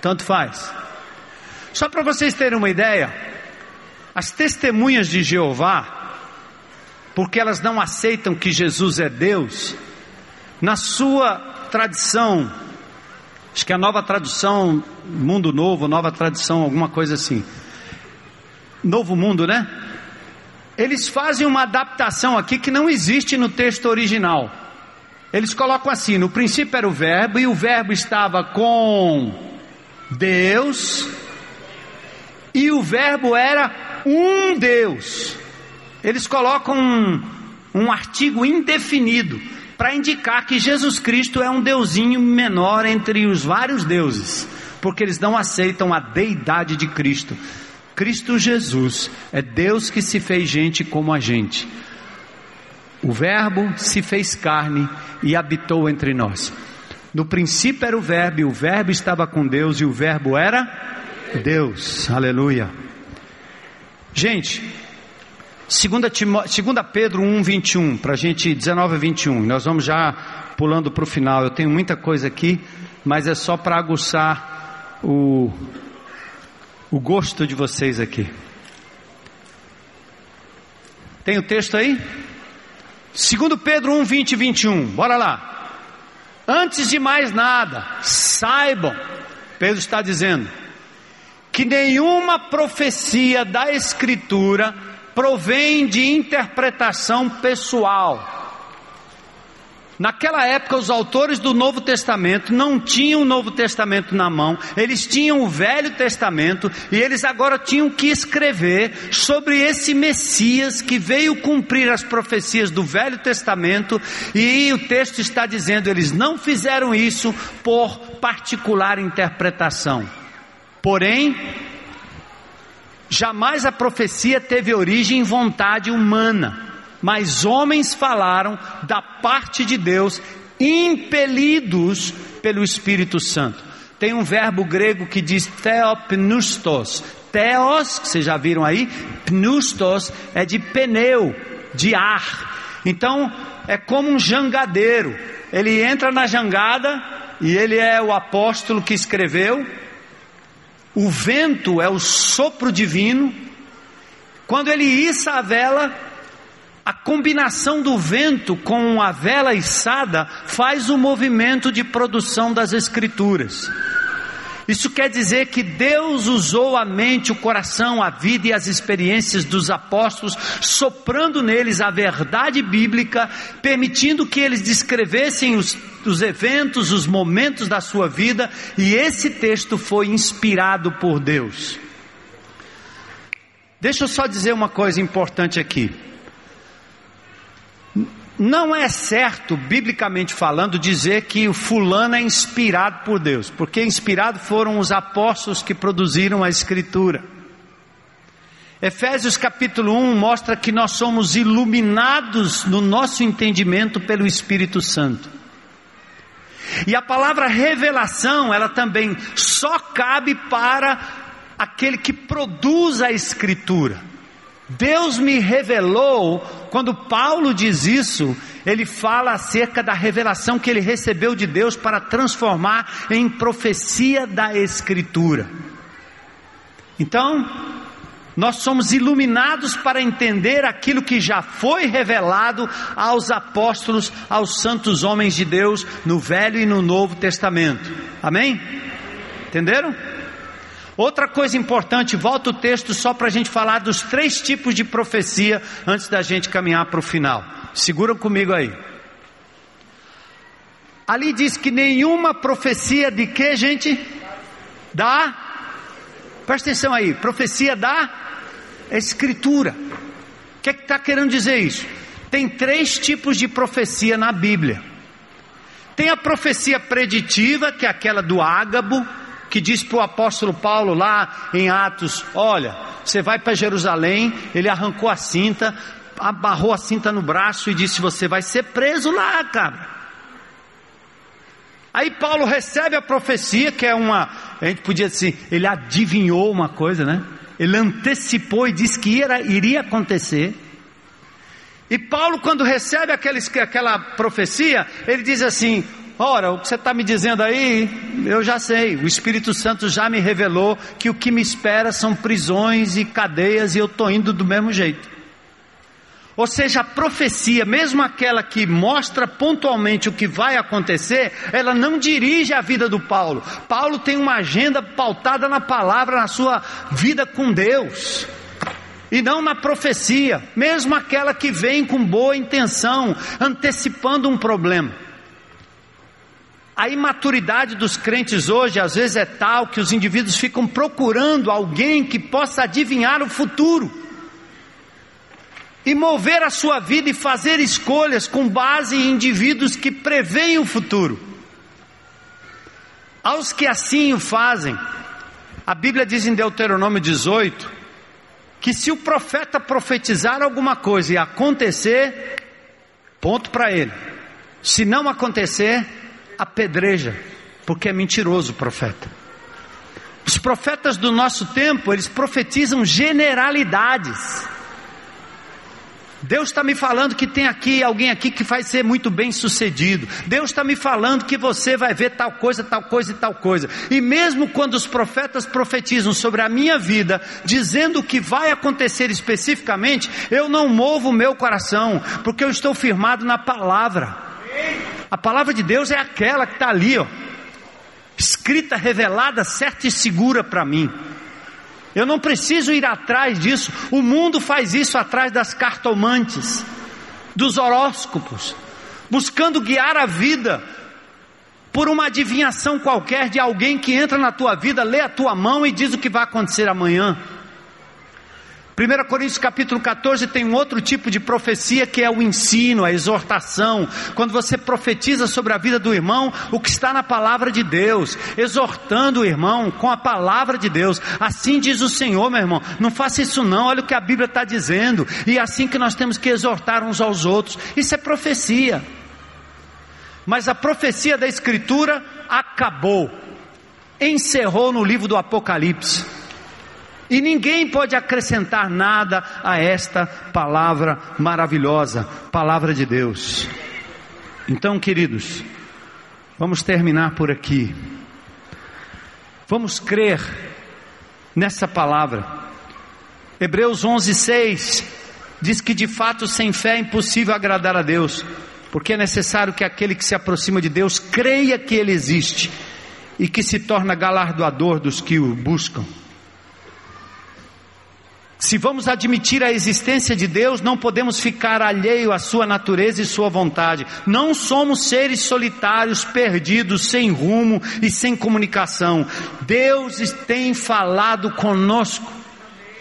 Tanto faz. Só para vocês terem uma ideia, as testemunhas de Jeová, porque elas não aceitam que Jesus é Deus, na sua tradição, acho que a nova tradução, Mundo Novo, nova tradução, alguma coisa assim. Novo Mundo, né? Eles fazem uma adaptação aqui que não existe no texto original. Eles colocam assim: no princípio era o Verbo, e o Verbo estava com Deus, e o Verbo era um Deus. Eles colocam um, um artigo indefinido para indicar que Jesus Cristo é um deusinho menor entre os vários deuses, porque eles não aceitam a deidade de Cristo. Cristo Jesus é Deus que se fez gente como a gente. O Verbo se fez carne e habitou entre nós. No princípio era o Verbo, e o Verbo estava com Deus, e o Verbo era Deus. Aleluia. Gente, 2 Pedro 1, 21, para a gente, 19 a 21, nós vamos já pulando para o final. Eu tenho muita coisa aqui, mas é só para aguçar o, o gosto de vocês aqui. Tem o texto aí? 2 Pedro 1, 20 e 21, bora lá. Antes de mais nada, saibam, Pedro está dizendo, que nenhuma profecia da Escritura provém de interpretação pessoal. Naquela época, os autores do Novo Testamento não tinham o Novo Testamento na mão, eles tinham o Velho Testamento e eles agora tinham que escrever sobre esse Messias que veio cumprir as profecias do Velho Testamento e o texto está dizendo: eles não fizeram isso por particular interpretação. Porém, jamais a profecia teve origem em vontade humana, mas homens falaram da parte de Deus, impelidos pelo Espírito Santo. Tem um verbo grego que diz theopnustos. Theos, que vocês já viram aí, pnustos é de pneu, de ar. Então, é como um jangadeiro. Ele entra na jangada e ele é o apóstolo que escreveu, o vento é o sopro divino. Quando ele issa a vela, a combinação do vento com a vela içada faz o movimento de produção das Escrituras. Isso quer dizer que Deus usou a mente, o coração, a vida e as experiências dos apóstolos, soprando neles a verdade bíblica, permitindo que eles descrevessem os, os eventos, os momentos da sua vida, e esse texto foi inspirado por Deus. Deixa eu só dizer uma coisa importante aqui. Não é certo, biblicamente falando, dizer que o fulano é inspirado por Deus, porque inspirado foram os apóstolos que produziram a Escritura. Efésios capítulo 1 mostra que nós somos iluminados no nosso entendimento pelo Espírito Santo. E a palavra revelação, ela também só cabe para aquele que produz a Escritura. Deus me revelou, quando Paulo diz isso, ele fala acerca da revelação que ele recebeu de Deus para transformar em profecia da Escritura. Então, nós somos iluminados para entender aquilo que já foi revelado aos apóstolos, aos santos homens de Deus no Velho e no Novo Testamento. Amém? Entenderam? Outra coisa importante, volta o texto só para a gente falar dos três tipos de profecia antes da gente caminhar para o final. Segura comigo aí. Ali diz que nenhuma profecia de que, gente? Da. Presta atenção aí, profecia da Escritura. O que é está querendo dizer isso? Tem três tipos de profecia na Bíblia. Tem a profecia preditiva, que é aquela do ágabo, que diz para o apóstolo Paulo lá em Atos: Olha, você vai para Jerusalém. Ele arrancou a cinta, abarrou a cinta no braço e disse: Você vai ser preso lá, cara. Aí Paulo recebe a profecia, que é uma, a gente podia dizer, ele adivinhou uma coisa, né? Ele antecipou e disse que iria, iria acontecer. E Paulo, quando recebe aquela, aquela profecia, ele diz assim: Ora, o que você está me dizendo aí, eu já sei. O Espírito Santo já me revelou que o que me espera são prisões e cadeias e eu estou indo do mesmo jeito. Ou seja, a profecia, mesmo aquela que mostra pontualmente o que vai acontecer, ela não dirige a vida do Paulo. Paulo tem uma agenda pautada na palavra, na sua vida com Deus e não na profecia, mesmo aquela que vem com boa intenção, antecipando um problema. A imaturidade dos crentes hoje às vezes é tal que os indivíduos ficam procurando alguém que possa adivinhar o futuro e mover a sua vida e fazer escolhas com base em indivíduos que preveem o futuro. Aos que assim o fazem, a Bíblia diz em Deuteronômio 18 que se o profeta profetizar alguma coisa e acontecer, Ponto para ele. Se não acontecer, apedreja, porque é mentiroso o profeta. Os profetas do nosso tempo, eles profetizam generalidades. Deus está me falando que tem aqui alguém aqui que vai ser muito bem sucedido. Deus está me falando que você vai ver tal coisa, tal coisa e tal coisa. E mesmo quando os profetas profetizam sobre a minha vida, dizendo o que vai acontecer especificamente, eu não movo o meu coração, porque eu estou firmado na palavra. A palavra de Deus é aquela que está ali, ó, escrita, revelada, certa e segura para mim. Eu não preciso ir atrás disso. O mundo faz isso atrás das cartomantes, dos horóscopos, buscando guiar a vida por uma adivinhação qualquer de alguém que entra na tua vida, lê a tua mão e diz o que vai acontecer amanhã. 1 Coríntios capítulo 14 tem um outro tipo de profecia que é o ensino, a exortação. Quando você profetiza sobre a vida do irmão, o que está na palavra de Deus, exortando o irmão com a palavra de Deus. Assim diz o Senhor, meu irmão. Não faça isso não, olha o que a Bíblia está dizendo. E é assim que nós temos que exortar uns aos outros. Isso é profecia. Mas a profecia da Escritura acabou, encerrou no livro do Apocalipse. E ninguém pode acrescentar nada a esta palavra maravilhosa, palavra de Deus. Então, queridos, vamos terminar por aqui. Vamos crer nessa palavra. Hebreus 11:6 diz que de fato sem fé é impossível agradar a Deus, porque é necessário que aquele que se aproxima de Deus creia que ele existe e que se torna galardoador dos que o buscam. Se vamos admitir a existência de Deus, não podemos ficar alheio à sua natureza e sua vontade. Não somos seres solitários, perdidos, sem rumo e sem comunicação. Deus tem falado conosco.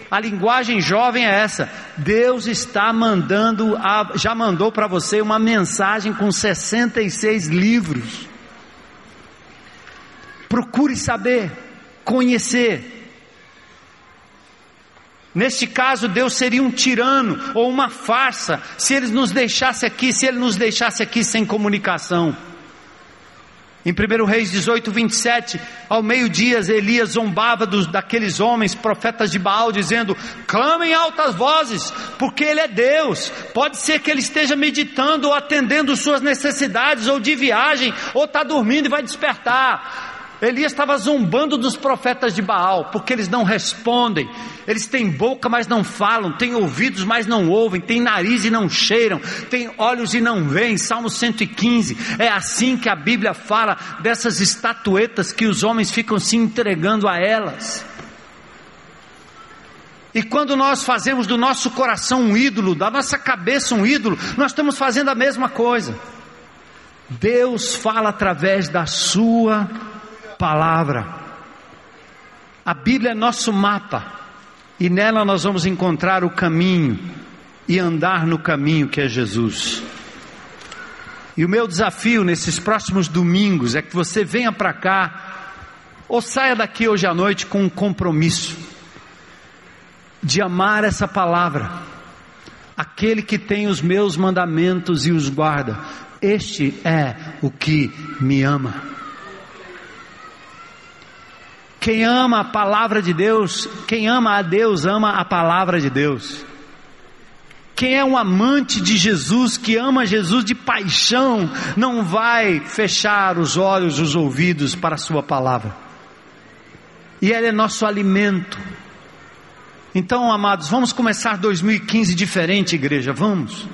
A linguagem jovem é essa. Deus está mandando, já mandou para você uma mensagem com 66 livros. Procure saber, conhecer. Neste caso, Deus seria um tirano ou uma farsa se ele nos deixasse aqui, se ele nos deixasse aqui sem comunicação. Em 1 Reis 18, 27, ao meio-dia, Elias zombava dos, daqueles homens, profetas de Baal, dizendo: clamem altas vozes, porque Ele é Deus. Pode ser que Ele esteja meditando ou atendendo suas necessidades, ou de viagem, ou está dormindo e vai despertar. Elias estava zombando dos profetas de Baal, porque eles não respondem, eles têm boca, mas não falam, têm ouvidos, mas não ouvem, têm nariz e não cheiram, têm olhos e não veem. Salmo 115. É assim que a Bíblia fala dessas estatuetas que os homens ficam se entregando a elas. E quando nós fazemos do nosso coração um ídolo, da nossa cabeça um ídolo, nós estamos fazendo a mesma coisa. Deus fala através da sua palavra. A Bíblia é nosso mapa e nela nós vamos encontrar o caminho e andar no caminho que é Jesus. E o meu desafio nesses próximos domingos é que você venha para cá ou saia daqui hoje à noite com um compromisso de amar essa palavra. Aquele que tem os meus mandamentos e os guarda, este é o que me ama. Quem ama a palavra de Deus, quem ama a Deus, ama a palavra de Deus. Quem é um amante de Jesus, que ama Jesus de paixão, não vai fechar os olhos, os ouvidos para a Sua palavra. E ela é nosso alimento. Então, amados, vamos começar 2015 diferente, igreja, vamos.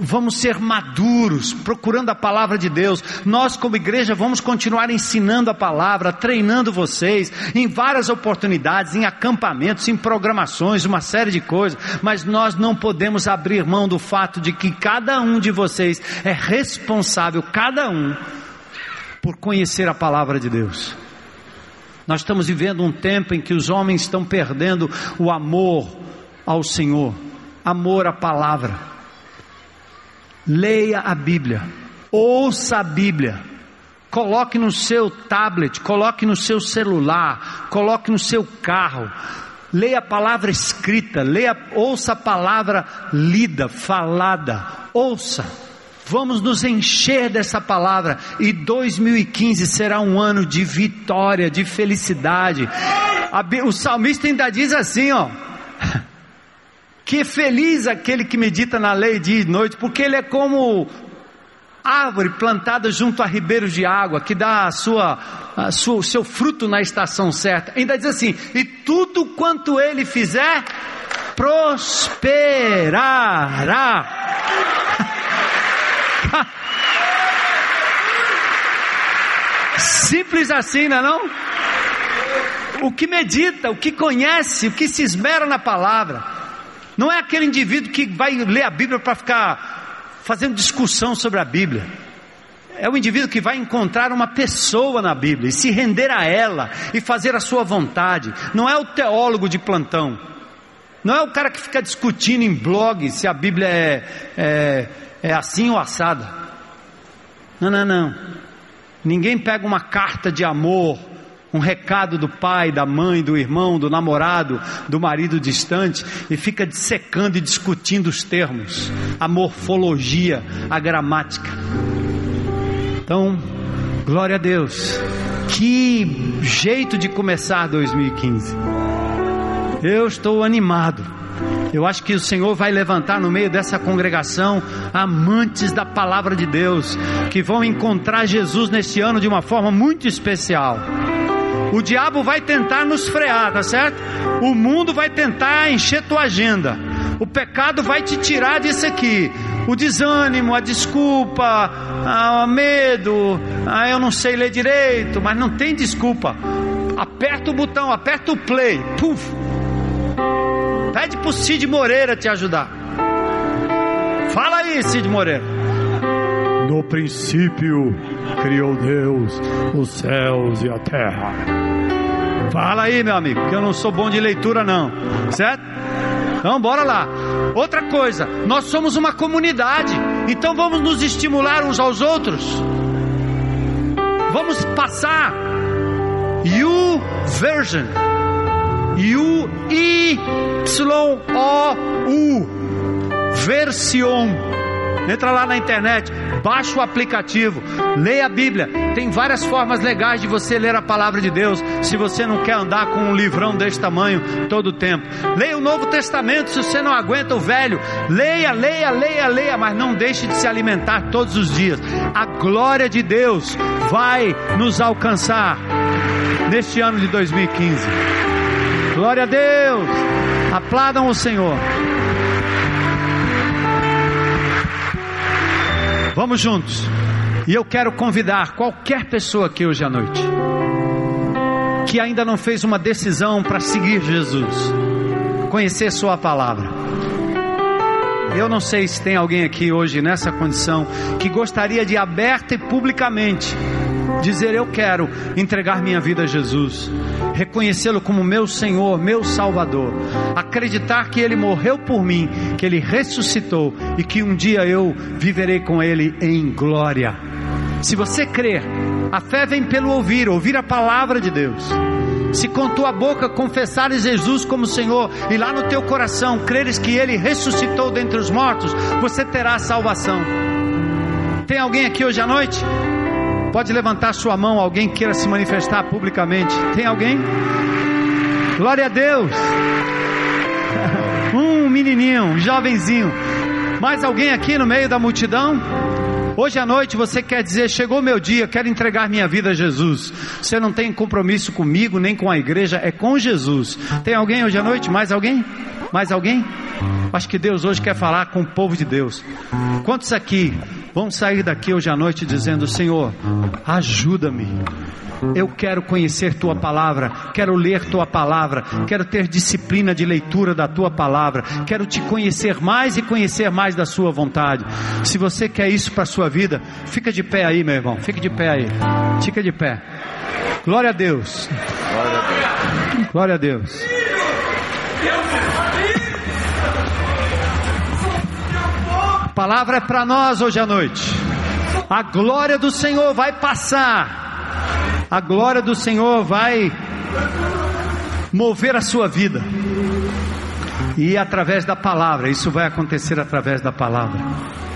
Vamos ser maduros, procurando a palavra de Deus. Nós, como igreja, vamos continuar ensinando a palavra, treinando vocês em várias oportunidades, em acampamentos, em programações, uma série de coisas. Mas nós não podemos abrir mão do fato de que cada um de vocês é responsável, cada um, por conhecer a palavra de Deus. Nós estamos vivendo um tempo em que os homens estão perdendo o amor ao Senhor, amor à palavra. Leia a Bíblia, ouça a Bíblia, coloque no seu tablet, coloque no seu celular, coloque no seu carro, leia a palavra escrita, leia, ouça a palavra lida, falada, ouça. Vamos nos encher dessa palavra e 2015 será um ano de vitória, de felicidade. O salmista ainda diz assim, ó: que feliz aquele que medita na lei dia e noite, porque ele é como árvore plantada junto a ribeiros de água, que dá a sua, a sua, o seu fruto na estação certa. Ainda diz assim: e tudo quanto ele fizer, prosperará. Simples assim, não é não? O que medita, o que conhece, o que se esmera na palavra. Não é aquele indivíduo que vai ler a Bíblia para ficar fazendo discussão sobre a Bíblia. É o indivíduo que vai encontrar uma pessoa na Bíblia e se render a ela e fazer a sua vontade. Não é o teólogo de plantão. Não é o cara que fica discutindo em blog se a Bíblia é, é, é assim ou assada. Não, não, não. Ninguém pega uma carta de amor, um recado do pai, da mãe, do irmão, do namorado, do marido distante e fica dissecando e discutindo os termos, a morfologia, a gramática. Então, glória a Deus. Que jeito de começar 2015. Eu estou animado. Eu acho que o Senhor vai levantar no meio dessa congregação amantes da palavra de Deus, que vão encontrar Jesus neste ano de uma forma muito especial. O diabo vai tentar nos frear, tá certo? O mundo vai tentar encher tua agenda. O pecado vai te tirar disso aqui. O desânimo, a desculpa, o medo, ah, eu não sei ler direito, mas não tem desculpa. Aperta o botão, aperta o play, puf, Pede pro Cid Moreira te ajudar. Fala aí, Cid Moreira. No princípio criou Deus os céus e a terra. Fala aí, meu amigo, que eu não sou bom de leitura, não. Certo? Então, bora lá. Outra coisa, nós somos uma comunidade, então vamos nos estimular uns aos outros. Vamos passar You Version U-Y-O-U. Version. Entra lá na internet, baixa o aplicativo, leia a Bíblia. Tem várias formas legais de você ler a palavra de Deus, se você não quer andar com um livrão desse tamanho todo o tempo. Leia o Novo Testamento se você não aguenta o velho. Leia, leia, leia, leia, mas não deixe de se alimentar todos os dias. A glória de Deus vai nos alcançar neste ano de 2015. Glória a Deus. Aplaudam o Senhor. Vamos juntos. E eu quero convidar qualquer pessoa aqui hoje à noite que ainda não fez uma decisão para seguir Jesus, conhecer Sua palavra. Eu não sei se tem alguém aqui hoje nessa condição que gostaria de aberta e publicamente dizer: Eu quero entregar minha vida a Jesus, reconhecê-lo como meu Senhor, meu Salvador, acreditar que Ele morreu por mim, que Ele ressuscitou e que um dia eu viverei com Ele em glória. Se você crer, a fé vem pelo ouvir, ouvir a palavra de Deus. Se com tua boca confessares Jesus como Senhor e lá no teu coração creres que Ele ressuscitou dentre os mortos, você terá salvação. Tem alguém aqui hoje à noite? Pode levantar sua mão, alguém queira se manifestar publicamente. Tem alguém? Glória a Deus. Um menininho, um jovenzinho. Mais alguém aqui no meio da multidão? Hoje à noite você quer dizer: chegou meu dia, quero entregar minha vida a Jesus. Você não tem compromisso comigo nem com a igreja, é com Jesus. Tem alguém hoje à noite? Mais alguém? Mais alguém? Acho que Deus hoje quer falar com o povo de Deus. Quantos aqui vão sair daqui hoje à noite dizendo: Senhor, ajuda-me. Eu quero conhecer tua palavra, quero ler tua palavra, quero ter disciplina de leitura da tua palavra, quero te conhecer mais e conhecer mais da sua vontade. Se você quer isso para a sua vida, fica de pé aí, meu irmão, fica de pé aí, fica de pé. Glória a Deus. Glória a Deus. Glória a Deus. Palavra é para nós hoje à noite. A glória do Senhor vai passar. A glória do Senhor vai mover a sua vida. E através da palavra, isso vai acontecer através da palavra.